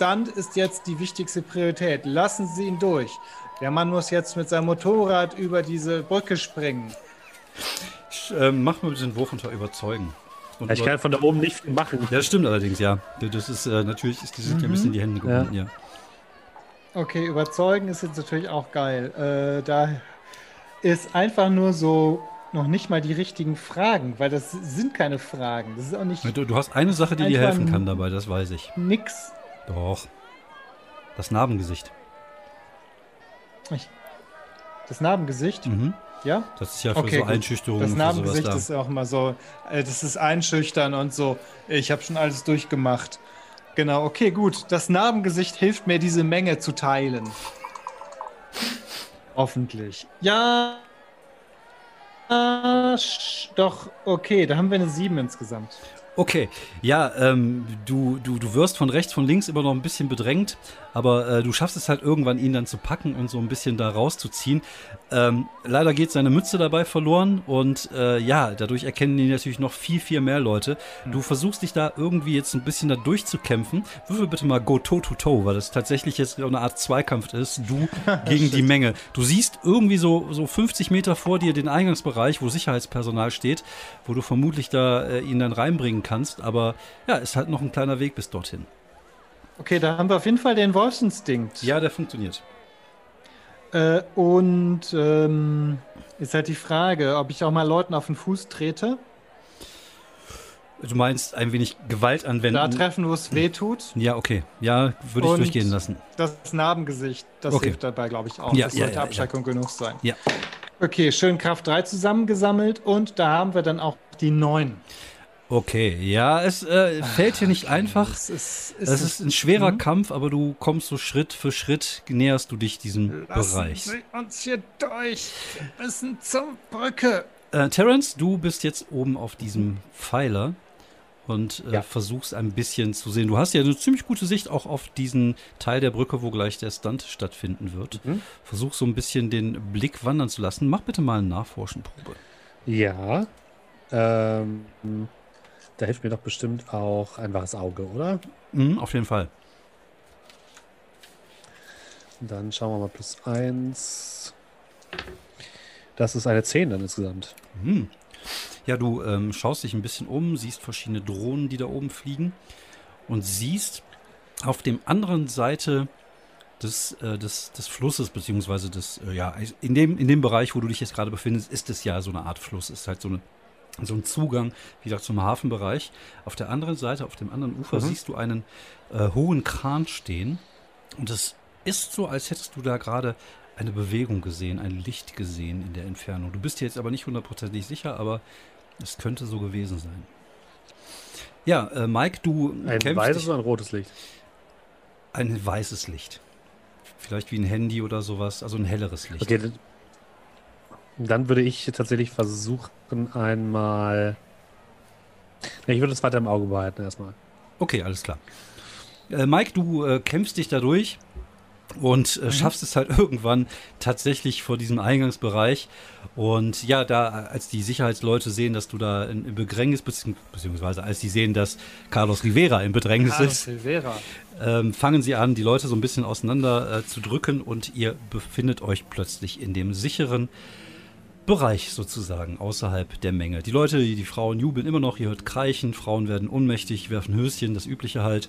Stunt ist jetzt die wichtigste Priorität. Lassen Sie ihn durch. Der Mann muss jetzt mit seinem Motorrad über diese Brücke springen. Sch- ähm, mach mal bitte den Wurf unter Überzeugen. Und ich kann von da oben nicht viel machen. Ja, das stimmt allerdings, ja. Das ist äh, natürlich, ist, die sind ja ein bisschen in die Hände gebunden, ja. Okay, überzeugen ist jetzt natürlich auch geil. Äh, da ist einfach nur so noch nicht mal die richtigen Fragen, weil das sind keine Fragen. Das ist auch nicht. Du, du hast eine Sache, die dir helfen kann dabei, das weiß ich. nix. Doch. Das Narbengesicht. Ich, das Narbengesicht, Mhm. ja? Das ist ja für Okay, so gut. Einschüchterungen Das Narbengesicht ist auch immer so, äh, das ist einschüchtern und so. Ich habe schon alles durchgemacht. Genau, okay, gut. Das Narbengesicht hilft mir, diese Menge zu teilen. Hoffentlich. Ja. Doch, okay, da haben wir eine 7 insgesamt. Okay, ja, ähm, du, du, du wirst von rechts, von links immer noch ein bisschen bedrängt, aber äh, du schaffst es halt irgendwann, ihn dann zu packen und so ein bisschen da rauszuziehen. Ähm, leider geht seine Mütze dabei verloren und äh, ja, dadurch erkennen ihn natürlich noch viel, viel mehr Leute. Du versuchst dich da irgendwie jetzt ein bisschen da durchzukämpfen. Würfel bitte mal Go Toe-to-Toe, weil das tatsächlich jetzt eine Art Zweikampf ist, du *laughs* gegen die Menge. Du siehst irgendwie so, so 50 Meter vor dir den Eingangsbereich, wo Sicherheitspersonal steht, wo du vermutlich da äh, ihn dann reinbringen kannst, aber ja, ist halt noch ein kleiner Weg bis dorthin. Okay, da haben wir auf jeden Fall den Wolfsinstinkt. Ja, der funktioniert. Äh, und ähm, ist halt die Frage, ob ich auch mal Leuten auf den Fuß trete. Du meinst ein wenig Gewalt Da anwenden? treffen, wo es weh tut. ja, okay. Ja, würde ich Und- durchgehen lassen. Das Narbengesicht, das Okay. hilft dabei, glaube ich, auch. Ja, das ja, sollte ja, Abschreckung genug sein. Ja. Okay, schön Kraft 3 zusammengesammelt und da haben wir dann auch die 9. Okay, ja, es äh, fällt hier nicht einfach. Das ist, Es ist ein schwerer Mhm. Kampf, aber du kommst so Schritt für Schritt, näherst du dich diesem Lassen Bereich. Sie uns hier durch. Wir müssen zur Brücke. Äh, Terence, du bist jetzt oben auf diesem Pfeiler und äh, Ja. versuchst ein bisschen zu sehen. Du hast ja eine ziemlich gute Sicht auch auf diesen Teil der Brücke, wo gleich der Stunt stattfinden wird. Mhm. Versuch so ein bisschen den Blick wandern zu lassen. Mach bitte mal eine Nachforschenprobe. Ja. Ähm, da hilft mir doch bestimmt auch ein waches Auge, oder? Mhm, auf jeden Fall. Dann schauen wir mal plus eins. Das ist eine 10 dann insgesamt. Mhm. Ja, du ähm, schaust dich ein bisschen um, siehst verschiedene Drohnen, die da oben fliegen und siehst auf dem anderen Seite des, äh, des, des Flusses, beziehungsweise des, äh, ja, in dem, in dem Bereich, wo du dich jetzt gerade befindest, ist es ja so eine Art Fluss, ist halt so, eine, so ein Zugang, wie gesagt, zum Hafenbereich. Auf der anderen Seite, auf dem anderen Ufer, Mhm. siehst du einen äh, hohen Kran stehen und es ist so, als hättest du da gerade eine Bewegung gesehen, ein Licht gesehen in der Entfernung. Du bist dir jetzt aber nicht hundertprozentig sicher, aber es könnte so gewesen sein. Ja, äh, Mike, du Ein weißes oder ein rotes Licht? ein weißes Licht. Vielleicht wie ein Handy oder sowas, also ein helleres Licht. Okay, dann- würde ich tatsächlich versuchen, einmal. Ja, ich würde es weiter im Auge behalten erstmal. Okay, alles klar. Äh, Mike, du äh, kämpfst dich da durch und Mhm. äh, schaffst es halt *laughs* irgendwann tatsächlich vor diesem Eingangsbereich. Und ja, da, als die Sicherheitsleute sehen, dass du da in, in Bedrängnis bist, beziehungsweise als die sehen, dass Carlos Rivera in Bedrängnis Carlos ist, Silvera. ähm, fangen sie an, die Leute so ein bisschen auseinander äh, zu drücken und ihr befindet euch plötzlich in dem sicheren Bereich sozusagen, außerhalb der Menge. Die Leute, die, die Frauen jubeln immer noch, ihr hört Kreichen, Frauen werden ohnmächtig, werfen Höschen, das Übliche halt.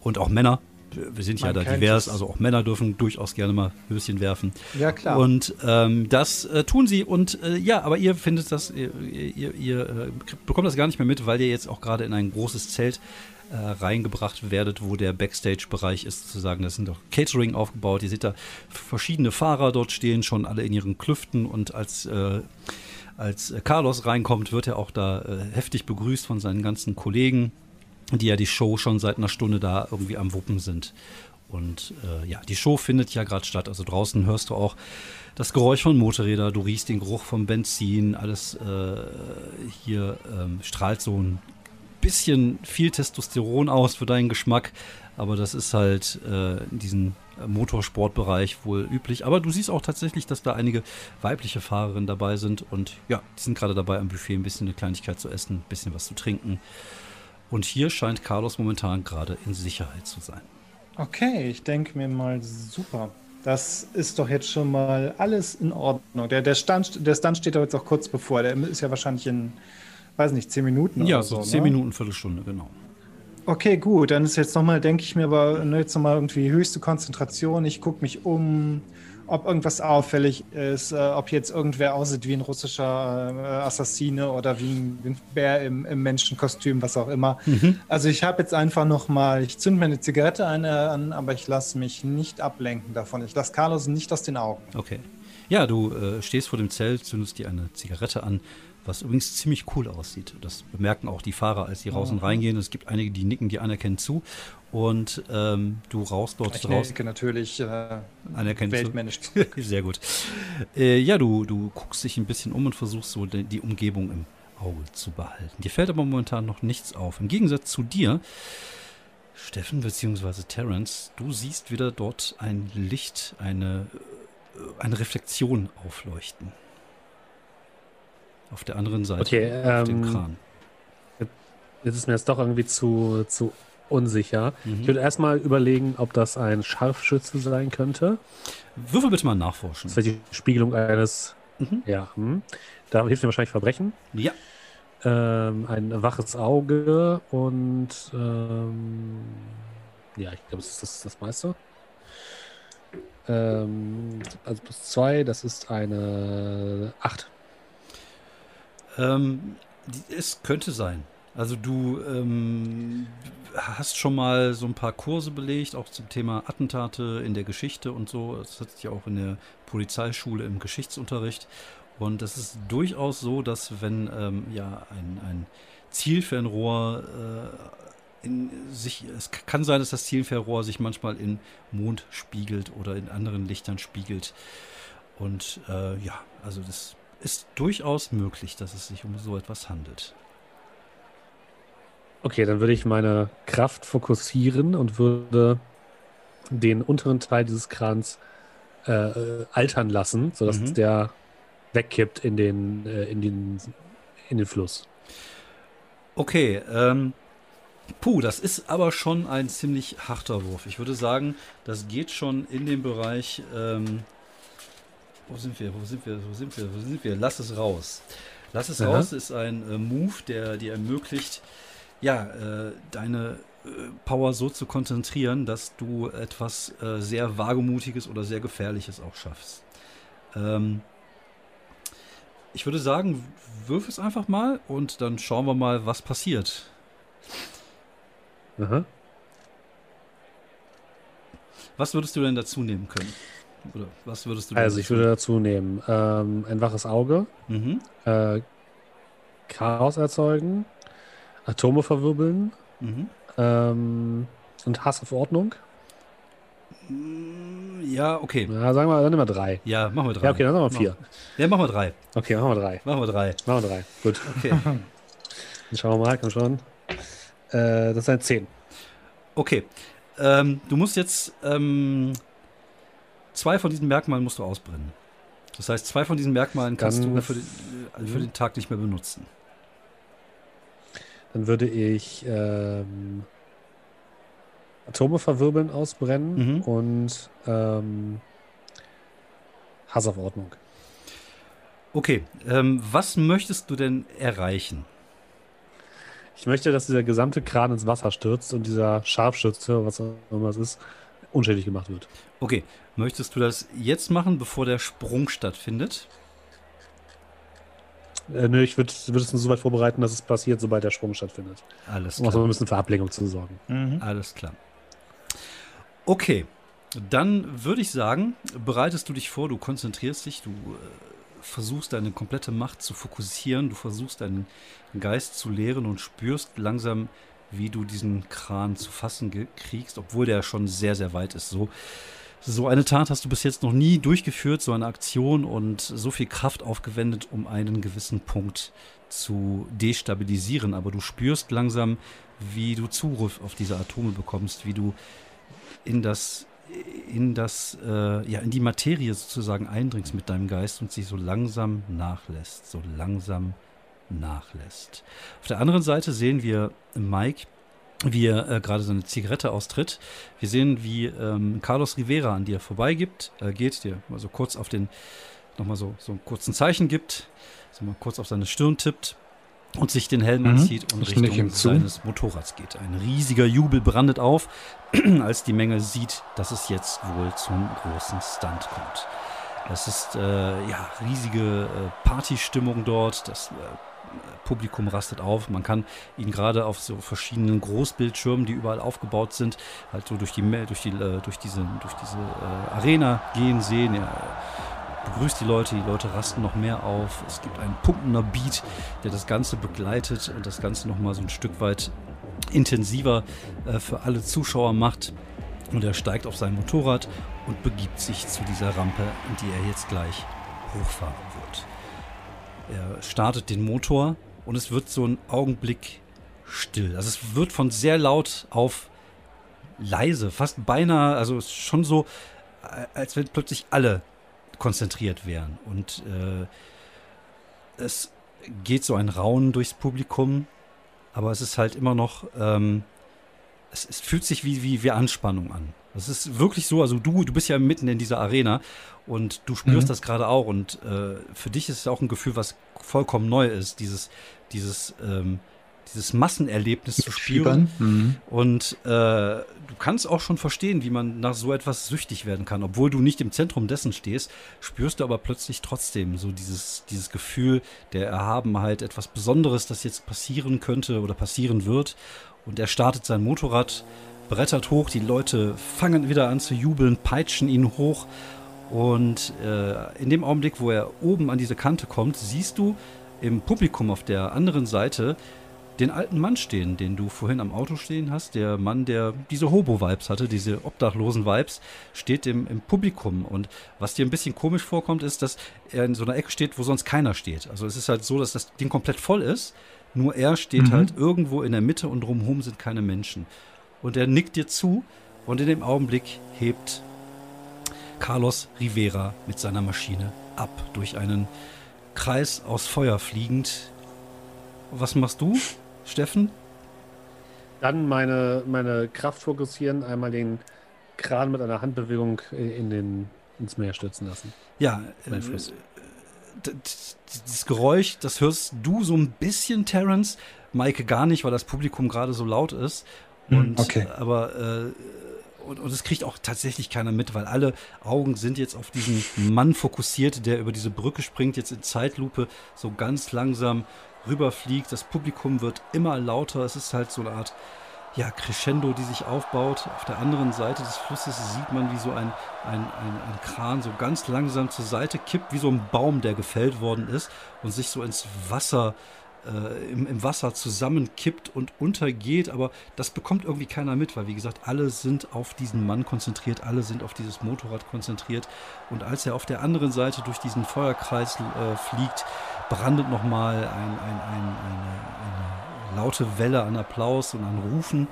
Und auch Männer. Wir sind ja Man da kennt divers, es. also auch Männer dürfen durchaus gerne mal Höschen werfen. Ja, klar. Und ähm, das äh, tun sie und äh, ja, aber ihr findet das, ihr, ihr, ihr äh, bekommt das gar nicht mehr mit, weil ihr jetzt auch gerade in ein großes Zelt äh, reingebracht werdet, wo der Backstage-Bereich ist, sozusagen. Das sind doch Catering aufgebaut. Ihr seht da verschiedene Fahrer dort stehen, schon alle in ihren Klüften und als äh, als Carlos reinkommt, wird er auch da äh, heftig begrüßt von seinen ganzen Kollegen, die ja die Show schon seit einer Stunde da irgendwie am Wuppen sind. Und äh, ja, die Show findet ja gerade statt. Also draußen hörst du auch das Geräusch von Motorrädern, du riechst den Geruch vom Benzin, alles äh, hier ähm, strahlt so ein bisschen viel Testosteron aus für deinen Geschmack, aber das ist halt äh, in diesem Motorsportbereich wohl üblich. Aber du siehst auch tatsächlich, dass da einige weibliche Fahrerinnen dabei sind und ja, die sind gerade dabei am Buffet ein bisschen eine Kleinigkeit zu essen, ein bisschen was zu trinken. Und hier scheint Carlos momentan gerade in Sicherheit zu sein. Okay, ich denke mir mal, super. Das ist doch jetzt schon mal alles in Ordnung. Der, der, Stand, der Stand steht doch jetzt auch kurz bevor. Der ist ja wahrscheinlich in weiß nicht, zehn Minuten Ja, oder so so. zehn ne? Minuten, Viertelstunde, genau. Okay, gut. Dann ist jetzt nochmal, denke ich mir aber ne, jetzt nochmal irgendwie höchste Konzentration. Ich gucke mich um, ob irgendwas auffällig ist, äh, ob jetzt irgendwer aussieht wie ein russischer äh, Assassine oder wie ein, wie ein Bär im, im Menschenkostüm, was auch immer. Also ich habe jetzt einfach nochmal, ich zünde mir eine Zigarette ein, äh, an, aber ich lasse mich nicht ablenken davon. Ich lasse Carlos nicht aus den Augen. Okay. Ja, du äh, stehst vor dem Zelt, zündest dir eine Zigarette an, was übrigens ziemlich cool aussieht. Das bemerken auch die Fahrer, als sie raus und reingehen. Es gibt einige, die nicken, die anerkennen zu. Und ähm, du rauchst dort Ich raus. denke natürlich äh, weltmännisch. *laughs* *laughs* Sehr gut. Äh, ja, du, du guckst dich ein bisschen um und versuchst so die, die Umgebung im Auge zu behalten. Dir fällt aber momentan noch nichts auf. Im Gegensatz zu dir, Steffen bzw. Terence, du siehst wieder dort ein Licht, eine, äh, eine Reflexion aufleuchten. Auf der anderen Seite, Okay, auf dem ähm, Kran. Jetzt ist mir jetzt doch irgendwie zu, zu unsicher. Mhm. Ich würde erstmal überlegen, ob das ein Scharfschütze sein könnte. Würfel bitte mal nachforschen. Das wäre die Spiegelung eines. Mhm. Ja, hm. da hilft mir wahrscheinlich Verbrechen. Ja, Ähm, ein waches Auge und. Ähm, ja, ich glaube, das ist das, das meiste. Ähm, also plus zwei, das ist eine 8. Ähm, es könnte sein. Also du ähm, hast schon mal so ein paar Kurse belegt, auch zum Thema Attentate in der Geschichte und so. Das hat sich ja auch in der Polizeischule im Geschichtsunterricht. Und es ist durchaus so, dass wenn ähm, ja ein, ein Zielfernrohr äh, in sich, es kann sein, dass das Zielfernrohr sich manchmal in Mond spiegelt oder in anderen Lichtern spiegelt. Und äh, ja, also das ist durchaus möglich, dass es sich um so etwas handelt. Okay, dann würde ich meine Kraft fokussieren und würde den unteren Teil dieses Krans äh, äh, altern lassen, sodass Mhm. der wegkippt in den, äh, in den, in den Fluss. Okay, ähm, puh, das ist aber schon ein ziemlich harter Wurf. Ich würde sagen, das geht schon in den Bereich, ähm, wo sind wir, wo sind wir, wo sind wir, wo sind wir? Lass es raus. Lass es Ja. raus ist ein äh, Move, der dir ermöglicht, ja, äh, deine äh, Power so zu konzentrieren, dass du etwas äh, sehr Wagemutiges oder sehr Gefährliches auch schaffst. Ähm, ich würde sagen, wirf es einfach mal und dann schauen wir mal, was passiert. Aha. Was würdest du denn dazu nehmen können? Oder was würdest du Also ich würde dazu nehmen ähm, ein waches Auge, Mhm. äh, Chaos erzeugen, Atome verwirbeln Mhm. ähm, und Hass auf Ordnung. Mm, Ja, okay. Ja, sagen wir, dann nehmen wir drei. Ja, machen wir drei. Ja, okay, dann sagen wir vier. Ja, machen wir drei. Okay, machen wir drei. Machen wir drei. Machen wir drei. Gut. Okay. *laughs* Dann schauen wir mal, komm schon. Äh, das ein 10. Okay. Ähm, du musst jetzt ähm, zwei von diesen Merkmalen musst du ausbrennen. Das heißt, zwei von diesen Merkmalen kannst Dann- du für den, äh, für den Tag nicht mehr benutzen. Dann würde ich ähm, Atome verwirbeln, ausbrennen Mhm. und ähm, Hass auf Ordnung. Okay. Ähm, was möchtest du denn erreichen? Ich möchte, dass dieser gesamte Kran ins Wasser stürzt und dieser Scharfschütze, was auch immer es ist, unschädlich gemacht wird. Okay. Möchtest du das jetzt machen, bevor der Sprung stattfindet? Äh, nö, ich würde würd es nur so weit vorbereiten, dass es passiert, sobald der Sprung stattfindet. Alles Um auch so klar. ein bisschen für Ablenkung zu sorgen. Mhm. Alles klar. Okay, dann würde ich sagen, bereitest du dich vor, du konzentrierst dich, du äh, versuchst deine komplette Macht zu fokussieren, du versuchst deinen Geist zu leeren und spürst langsam, wie du diesen Kran zu fassen kriegst, obwohl der schon sehr, sehr weit ist. So, so eine Tat hast du bis jetzt noch nie durchgeführt, so eine Aktion und so viel Kraft aufgewendet, um einen gewissen Punkt zu destabilisieren. Aber du spürst langsam, wie du Zugriff auf diese Atome bekommst, wie du in das, in das, äh, ja, in die Materie sozusagen eindringst mit deinem Geist und sie so langsam nachlässt, so langsam nachlässt. Auf der anderen Seite sehen wir Mike, wie er äh, gerade seine Zigarette austritt. Wir sehen, wie ähm, Carlos Rivera an dir vorbeigibt, äh, geht, dir mal so kurz auf den, nochmal so, so einen kurzen Zeichen gibt, so mal kurz auf seine Stirn tippt und sich den Helm Mhm. anzieht und Ich nicke Richtung zu. seines Motorrads geht. Ein riesiger Jubel brandet auf, *clears throat* als die Menge sieht, dass es jetzt wohl zum großen Stunt kommt. Es ist äh, ja riesige äh, Partystimmung dort. Das äh, Publikum rastet auf. Man kann ihn gerade auf so verschiedenen Großbildschirmen, die überall aufgebaut sind, halt so durch die durch die äh, durch diese durch diese äh, Arena gehen sehen. Er begrüßt die Leute, die Leute rasten noch mehr auf. Es gibt einen pumpender Beat, der das Ganze begleitet und das Ganze noch mal so ein Stück weit intensiver äh, für alle Zuschauer macht. Und er steigt auf sein Motorrad und begibt sich zu dieser Rampe, in die er jetzt gleich hochfahren. Er startet den Motor und es wird so ein Augenblick still. Also es wird von sehr laut auf leise, fast beinahe, also schon so, äh, als wenn plötzlich alle konzentriert wären. Und äh, es geht so ein Raunen durchs Publikum, aber es ist halt immer noch, ähm, es, es fühlt sich wie, wie, wie Anspannung an. Es ist wirklich so, also du, du bist ja mitten in dieser Arena und du spürst Mhm. das gerade auch und äh, für dich ist es auch ein Gefühl, was vollkommen neu ist, dieses, dieses, ähm, dieses Massenerlebnis zu spüren. Mhm. Und äh, du kannst auch schon verstehen, wie man nach so etwas süchtig werden kann. Obwohl du nicht im Zentrum dessen stehst, spürst du aber plötzlich trotzdem so dieses, dieses Gefühl der Erhabenheit, etwas Besonderes, das jetzt passieren könnte oder passieren wird. Und er startet sein Motorrad, brettert hoch, die Leute fangen wieder an zu jubeln, peitschen ihn hoch. Und äh, in dem Augenblick, wo er oben an diese Kante kommt, siehst du im Publikum auf der anderen Seite den alten Mann stehen, den du vorhin am Auto stehen hast. Der Mann, der diese Hobo-Vibes hatte, diese obdachlosen Vibes, steht im, im Publikum. Und was dir ein bisschen komisch vorkommt, ist, dass er in so einer Ecke steht, wo sonst keiner steht. Also es ist halt so, dass das Ding komplett voll ist. Nur er steht Mhm. halt irgendwo in der Mitte und drumherum sind keine Menschen. Und er nickt dir zu und in dem Augenblick hebt Carlos Rivera mit seiner Maschine ab durch einen Kreis aus Feuer fliegend. Was machst du, Steffen? Dann meine, meine Kraft fokussieren, einmal den Kran mit einer Handbewegung in den, ins Meer stürzen lassen. Ja, Mein äh, Fluss. das Geräusch, das hörst du so ein bisschen, Terence. Maike gar nicht, weil das Publikum gerade so laut ist. Hm, Und, okay. Aber äh, und, und es kriegt auch tatsächlich keiner mit, weil alle Augen sind jetzt auf diesen Mann fokussiert, der über diese Brücke springt, jetzt in Zeitlupe so ganz langsam rüberfliegt. Das Publikum wird immer lauter. Es ist halt so eine Art ja, Crescendo, die sich aufbaut. Auf der anderen Seite des Flusses sieht man, wie so ein, ein, ein, ein Kran so ganz langsam zur Seite kippt, wie so ein Baum, der gefällt worden ist und sich so ins Wasser, äh, im, im Wasser zusammenkippt und untergeht. Aber das bekommt irgendwie keiner mit, weil, wie gesagt, alle sind auf diesen Mann konzentriert, alle sind auf dieses Motorrad konzentriert. Und als er auf der anderen Seite durch diesen Feuerkreis äh, fliegt, brandet nochmal ein, ein, ein, eine, eine laute Welle an Applaus und an Rufen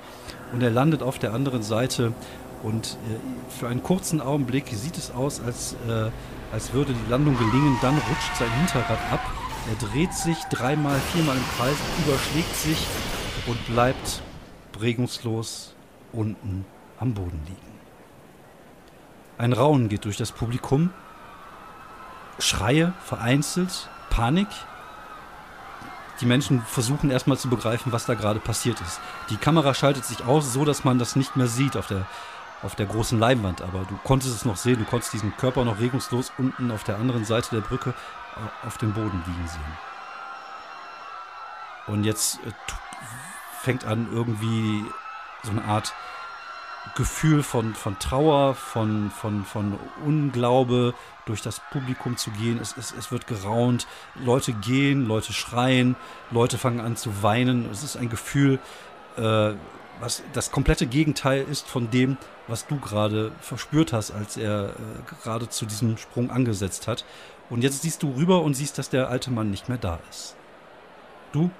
und er landet auf der anderen Seite und äh, für einen kurzen Augenblick sieht es aus, als, äh, als würde die Landung gelingen, dann rutscht sein Hinterrad ab, er dreht sich dreimal, viermal im Kreis, überschlägt sich und bleibt regungslos unten am Boden liegen. Ein Raunen geht durch das Publikum, Schreie vereinzelt, Panik, die Menschen versuchen erstmal zu begreifen, was da gerade passiert ist. Die Kamera schaltet sich aus, so dass man das nicht mehr sieht auf der, auf der großen Leinwand. Aber du konntest es noch sehen, du konntest diesen Körper noch regungslos unten auf der anderen Seite der Brücke auf dem Boden liegen sehen. Und jetzt äh, fängt an irgendwie so eine Art Gefühl von, von Trauer, von, von, von Unglaube durch das Publikum zu gehen. Es, es, es wird geraunt, Leute gehen, Leute schreien, Leute fangen an zu weinen. Es ist ein Gefühl, äh, was das komplette Gegenteil ist von dem, was du gerade verspürt hast, als er äh, gerade zu diesem Sprung angesetzt hat. Und jetzt siehst du rüber und siehst, dass der alte Mann nicht mehr da ist. Du,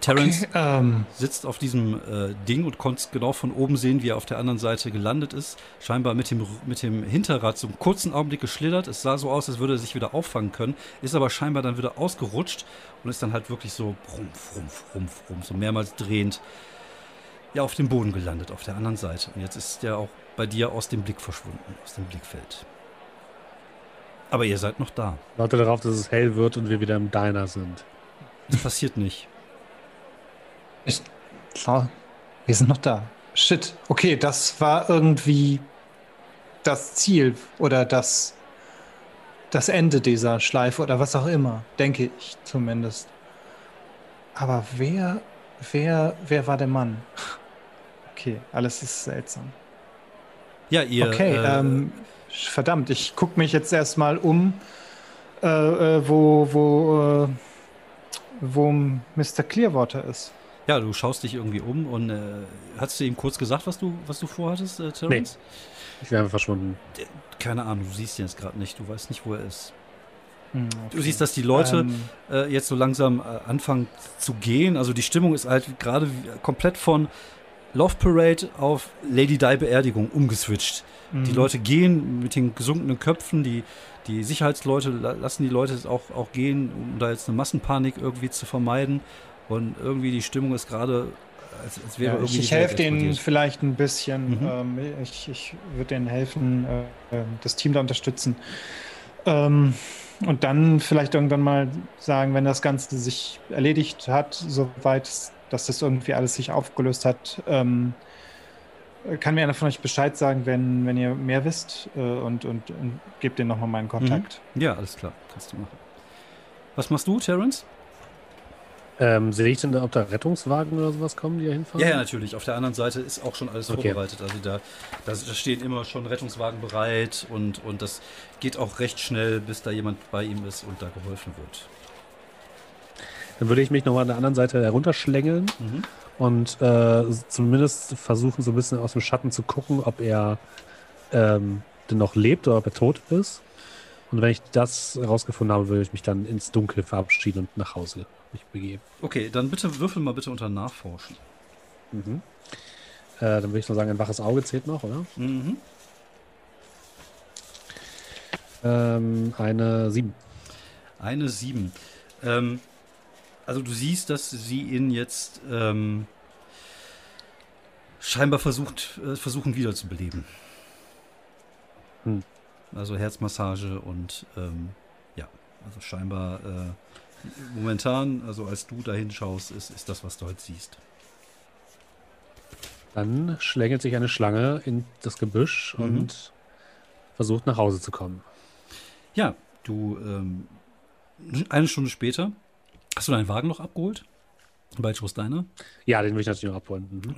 Terence, Okay, ähm, sitzt auf diesem äh, Ding und konntest genau von oben sehen, wie er auf der anderen Seite gelandet ist. Scheinbar mit dem, mit dem Hinterrad so einen kurzen Augenblick geschlittert. Es sah so aus, als würde er sich wieder auffangen können, ist aber scheinbar dann wieder ausgerutscht und ist dann halt wirklich so rumpf, rumpf, rumpf, rumpf, so mehrmals drehend ja auf dem Boden gelandet, auf der anderen Seite. Und jetzt ist der auch bei dir aus dem Blick verschwunden, aus dem Blickfeld. Aber ihr seid noch da. Warte darauf, dass es hell wird und wir wieder im Diner sind. Es passiert nicht. Ich, klar, wir sind noch da. Shit. Okay, das war irgendwie das Ziel oder das, das Ende dieser Schleife oder was auch immer, denke ich zumindest. Aber wer, wer, wer war der Mann? *laughs* Okay, alles ist seltsam. Ja, ihr. Okay, äh, ähm, verdammt, ich gucke mich jetzt erstmal um, äh, äh, wo, wo, äh, wo Mr. Clearwater ist. Ja, du schaust dich irgendwie um und äh, hast du ihm kurz gesagt, was du, was du vorhattest, äh, Terrence? Ich bin einfach verschwunden. Keine Ahnung, du siehst ihn jetzt gerade nicht, du weißt nicht, wo er ist. Hm, Du okay. siehst, dass die Leute Ähm, äh, jetzt so langsam äh, anfangen zu gehen. Also die Stimmung ist halt gerade komplett von Love Parade auf Lady Di Beerdigung umgeswitcht. Die mhm. Leute gehen mit den gesunkenen Köpfen, die, die Sicherheitsleute la- lassen die Leute auch, auch gehen, um da jetzt eine Massenpanik irgendwie zu vermeiden. Und irgendwie die Stimmung ist gerade, als, als wäre Ja, irgendwie. ich ich die helfe denen vielleicht ein bisschen. Mhm. Ähm, ich ich würde denen helfen, äh, äh, das Team da unterstützen. Ähm, und dann vielleicht irgendwann mal sagen, wenn das Ganze sich erledigt hat, soweit, dass das irgendwie alles sich aufgelöst hat, ähm, kann mir einer von euch Bescheid sagen, wenn, wenn ihr mehr wisst äh, und, und, und gebt denen nochmal meinen Kontakt. Ja, alles klar, kannst du machen. Was machst du, Terence? Ähm, sehe ich denn, da, ob da Rettungswagen oder sowas kommen, die da hinfahren? Ja, ja, natürlich. Auf der anderen Seite ist auch schon alles Okay. vorbereitet. Also da, da, da stehen immer schon Rettungswagen bereit und, und das geht auch recht schnell, bis da jemand bei ihm ist und da geholfen wird. Dann würde ich mich nochmal an der anderen Seite herunterschlängeln Mhm. und äh, zumindest versuchen, so ein bisschen aus dem Schatten zu gucken, ob er ähm, denn noch lebt oder ob er tot ist. Und wenn ich das herausgefunden habe, würde ich mich dann ins Dunkel verabschieden und nach Hause mich begeben. Okay, dann bitte würfel mal bitte unter Nachforschen. Mhm. Äh, dann würde ich nur sagen, ein waches Auge zählt noch, oder? Mhm. Ähm, eine 7. Eine 7. Ähm, also du siehst, dass sie ihn jetzt ähm, scheinbar versucht, äh, versuchen wiederzubeleben. Hm. Also Herzmassage und ähm, ja, also scheinbar äh, momentan, also als du dahin schaust, ist, ist das, was du heute siehst. Dann schlängelt sich eine Schlange in das Gebüsch Mhm. und versucht nach Hause zu kommen. Ja, du ähm, eine Stunde später hast du deinen Wagen noch abgeholt? Bei Joe Steiner? Ja, den will ich natürlich noch abholen. Mhm.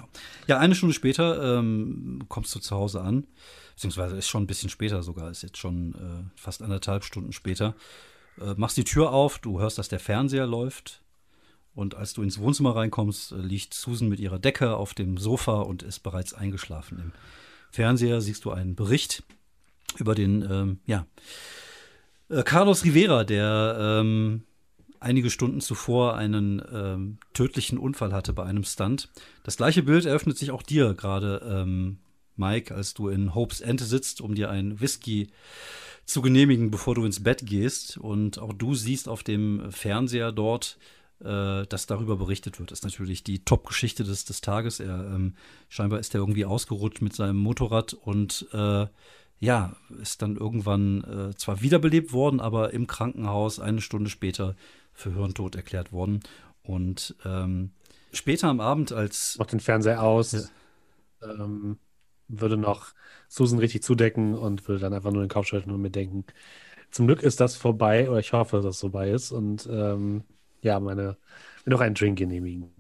Ja, eine Stunde später ähm, kommst du zu Hause an, beziehungsweise ist schon ein bisschen später sogar, ist jetzt schon äh, fast anderthalb Stunden später. Äh, machst die Tür auf, du hörst, dass der Fernseher läuft. Und als du ins Wohnzimmer reinkommst, äh, liegt Susan mit ihrer Decke auf dem Sofa und ist bereits eingeschlafen. Im Fernseher siehst du einen Bericht über den, ähm, ja, äh, Carlos Rivera, der ähm, einige Stunden zuvor einen ähm, tödlichen Unfall hatte bei einem Stunt. Das gleiche Bild eröffnet sich auch dir gerade, ähm, Mike, als du in Hope's End sitzt, um dir ein Whisky zu genehmigen, bevor du ins Bett gehst. Und auch du siehst auf dem Fernseher dort, äh, dass darüber berichtet wird. Das ist natürlich die Top-Geschichte des, des Tages. Er, ähm, scheinbar ist er irgendwie ausgerutscht mit seinem Motorrad und äh, ja, ist dann irgendwann äh, zwar wiederbelebt worden, aber im Krankenhaus eine Stunde später für Hirntod erklärt worden. Und ähm, später am Abend, als Macht den Fernseher aus, Ja. ähm, würde noch Susan richtig zudecken und würde dann einfach nur den Kopf schütteln und mir denken, zum Glück ist das vorbei, oder ich hoffe, dass es vorbei ist und ähm, ja, meine, mir noch einen Drink genehmigen.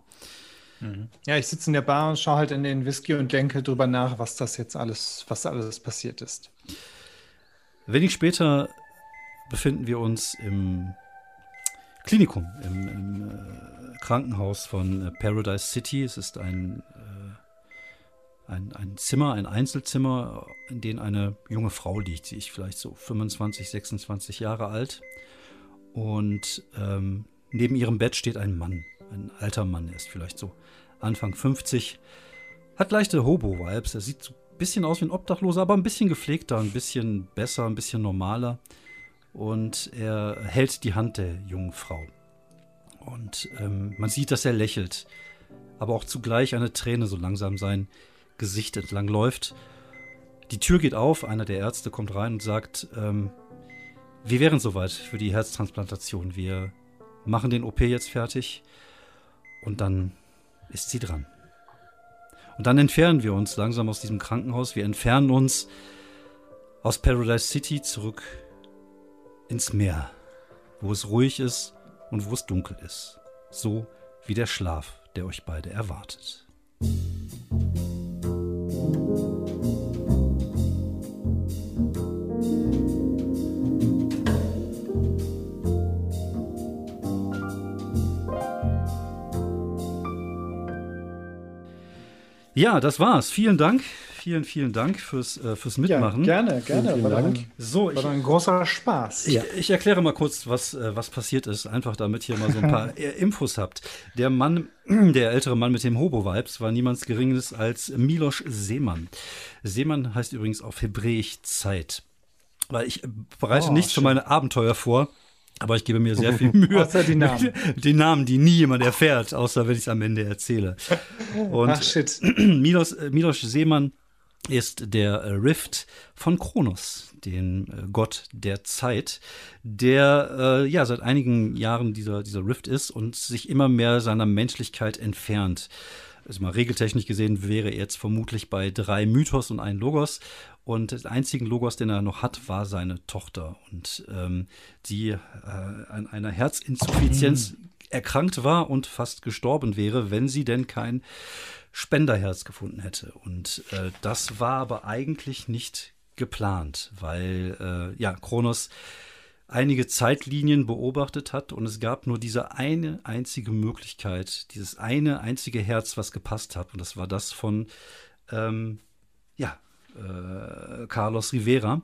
Ja, ich sitze in der Bar und schaue halt in den Whisky und denke drüber nach, was das jetzt alles, was alles passiert ist. wenig später befinden wir uns im Klinikum, im, im äh, Krankenhaus von äh, Paradise City. Es ist ein, äh, ein, ein Zimmer, ein Einzelzimmer, in dem eine junge Frau liegt. Sie ist vielleicht so 25, 26 Jahre alt. Und ähm, neben ihrem Bett steht ein Mann, ein alter Mann, er ist vielleicht so Anfang 50, hat leichte Hobo-Vibes. Er sieht so ein bisschen aus wie ein Obdachloser, aber ein bisschen gepflegter, ein bisschen besser, ein bisschen normaler. Und er hält die Hand der jungen Frau. Und ähm, man sieht, dass er lächelt, aber auch zugleich eine Träne so langsam sein Gesicht entlang läuft. Die Tür geht auf, einer der Ärzte kommt rein und sagt, ähm, wir wären soweit für die Herztransplantation. Wir machen den OP jetzt fertig und dann ist sie dran. Und dann entfernen wir uns langsam aus diesem Krankenhaus. Wir entfernen uns aus Paradise City zurück ins Meer, wo es ruhig ist und wo es dunkel ist. So wie der Schlaf, der euch beide erwartet. Ja, das war's. Vielen Dank. Vielen, vielen Dank fürs, äh, fürs Mitmachen. Ja, gerne, gerne. Vielen, vielen Dank. So, ich, war ein großer Spaß. ich, ich erkläre mal kurz, was, äh, was passiert ist, einfach damit ihr mal so ein paar *laughs* äh, Infos habt. Der Mann, *clears throat* der ältere Mann mit dem Hobo-Vibes, war niemand Geringeres als Milos Seemann. Seemann heißt übrigens auf Hebräisch Zeit. Weil ich bereite Oh, nichts für schön. meine Abenteuer vor, aber ich gebe mir sehr *laughs* viel Mühe. Außer die Namen. *laughs* Die Namen, die nie jemand erfährt, außer wenn ich es am Ende erzähle. Und Ach shit. Milos, Milos Seemann ist der äh, Rift von Kronos, dem äh, Gott der Zeit, der äh, ja seit einigen Jahren dieser, dieser Rift ist und sich immer mehr seiner Menschlichkeit entfernt. Also mal regeltechnisch gesehen wäre er jetzt vermutlich bei drei Mythos und ein Logos. Und der einzigen Logos, den er noch hat, war seine Tochter. Und ähm, die äh, an einer Herzinsuffizienz erkrankt war und fast gestorben wäre, wenn sie denn kein Spenderherz gefunden hätte. Und äh, das war aber eigentlich nicht geplant, weil äh, ja Kronos einige Zeitlinien beobachtet hat und es gab nur diese eine einzige Möglichkeit, dieses eine einzige Herz, was gepasst hat und das war das von ähm, ja äh, Carlos Rivera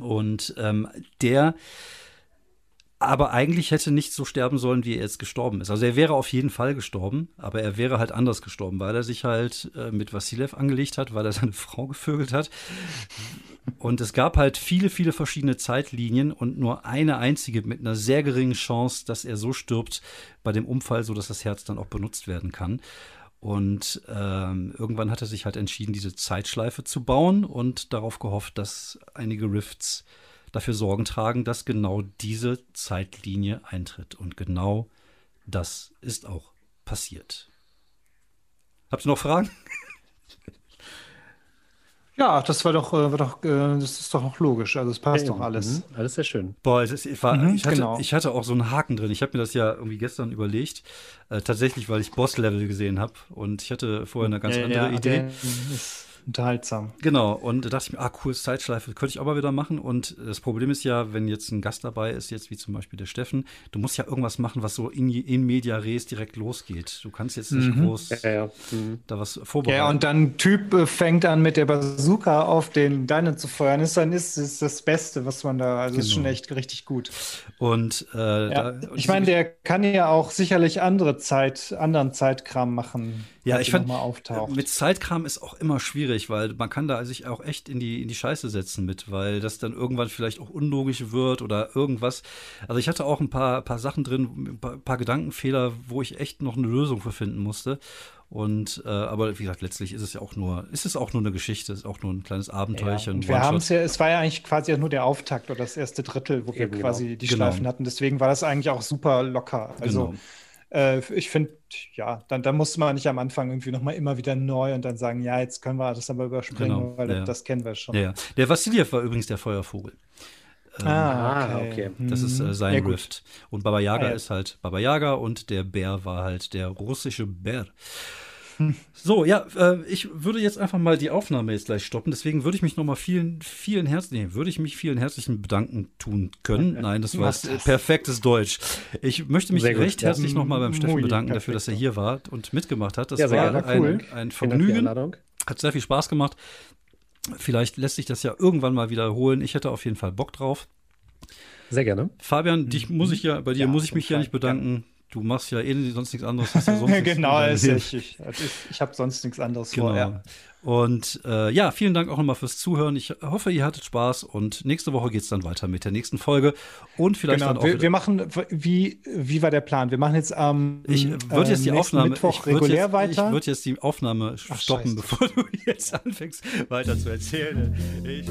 und ähm, der aber eigentlich hätte nicht so sterben sollen, wie er jetzt gestorben ist. Also er wäre auf jeden Fall gestorben, aber er wäre halt anders gestorben, weil er sich halt äh, mit Vassilev angelegt hat, weil er seine *laughs* Frau gevögelt hat. Und es gab halt viele, viele verschiedene Zeitlinien und nur eine einzige mit einer sehr geringen Chance, dass er so stirbt bei dem Unfall, so dass das Herz dann auch benutzt werden kann. Und ähm, irgendwann hat er sich halt entschieden, diese Zeitschleife zu bauen und darauf gehofft, dass einige Rifts dafür Sorgen tragen, dass genau diese Zeitlinie eintritt. Und genau das ist auch passiert. Habt ihr noch Fragen? *laughs* Ja, das war doch, äh, war doch, äh, das ist doch noch logisch. Also es passt doch alles. Mhm. Alles sehr schön. Boah, es ist, ich, war, Mhm, ich, hatte, genau. ich hatte auch so einen Haken drin. Ich habe mir das ja irgendwie gestern überlegt. Äh, tatsächlich, weil ich Boss-Level gesehen habe. Und ich hatte vorher eine ganz Ja, andere ja, Idee. der unterhaltsam. Genau, und da dachte ich mir, ah, cool, Zeitschleife, könnte ich auch mal wieder machen. Und das Problem ist ja, wenn jetzt ein Gast dabei ist, jetzt wie zum Beispiel der Steffen, du musst ja irgendwas machen, was so in, in media res direkt losgeht. Du kannst jetzt nicht Mhm. groß Ja, ja. Mhm. da was vorbereiten. Ja, und dann ein Typ äh, fängt an, mit der Bazooka auf den Deinen zu feuern, ist dann ist, ist das Beste, was man da, also ist Genau. schon echt richtig gut. Und, äh, Ja. da, und Ich meine, der kann ja auch sicherlich andere Zeit, anderen Zeitkram machen, Ja, falls ich fand, mit Zeitkram ist auch immer schwierig, weil man kann da sich auch echt in die, in die Scheiße setzen mit, weil das dann irgendwann vielleicht auch unlogisch wird oder irgendwas. Also ich hatte auch ein paar, paar Sachen drin, ein paar, paar Gedankenfehler, wo ich echt noch eine Lösung für finden musste. Und äh, aber wie gesagt, letztlich ist es ja auch nur, ist es auch nur eine Geschichte, ist auch nur ein kleines ja, Abenteuerchen. und wir haben es ja, es war ja eigentlich quasi nur der Auftakt oder das erste Drittel, wo wir Eben, genau. quasi die Genau. Schleifen hatten. Deswegen war das eigentlich auch super locker. Also Genau. Äh, ich finde, ja, dann, dann musste man nicht am Anfang irgendwie nochmal immer wieder neu und dann sagen, ja, jetzt können wir das aber überspringen, Genau, weil ja. das, das kennen wir schon. Ja, ja. Der Vassiljev war übrigens der Feuervogel. Ähm, Ah, Ah, okay. okay. Das ist äh, Mhm. sein Ja. Rift. Und Baba Yaga Ah, ja. ist halt Baba Yaga und der Bär war halt der russische Bär. So, ja, äh, ich würde jetzt einfach mal die Aufnahme jetzt gleich stoppen. Deswegen würde ich mich nochmal vielen, vielen herzlichen, nee, würde ich mich vielen herzlichen Bedanken tun können. Nein, das war perfektes Deutsch. Ich möchte mich gut, recht ja. herzlich nochmal beim Steffen bedanken dafür, dass er hier war und mitgemacht hat. Das Ja, war ein, Cool. ein Vergnügen. Hat sehr viel Spaß gemacht. Vielleicht lässt sich das ja irgendwann mal wiederholen. Ich hätte auf jeden Fall Bock drauf. Sehr gerne. Fabian, dich muss ich ja, bei dir Ja, muss ich mich ja nicht bedanken. Du machst ja eh sonst nichts anderes. ja *laughs* sonst genau, ist, übernehmen. ich, ich, habe sonst nichts anderes Genau. vor. Ja. Und äh, ja, vielen Dank auch nochmal fürs Zuhören. Ich hoffe, ihr hattet Spaß und nächste Woche geht es dann weiter mit der nächsten Folge. Und vielleicht dann Genau, auch. wir, wir machen, wie, wie war der Plan? Wir machen jetzt am ich würde jetzt die ähm, Aufnahme. Mittwoch regulär jetzt, weiter. Ich würde jetzt die Aufnahme Ach, stoppen, scheiße. bevor du *laughs* jetzt anfängst, weiter zu erzählen. Ich,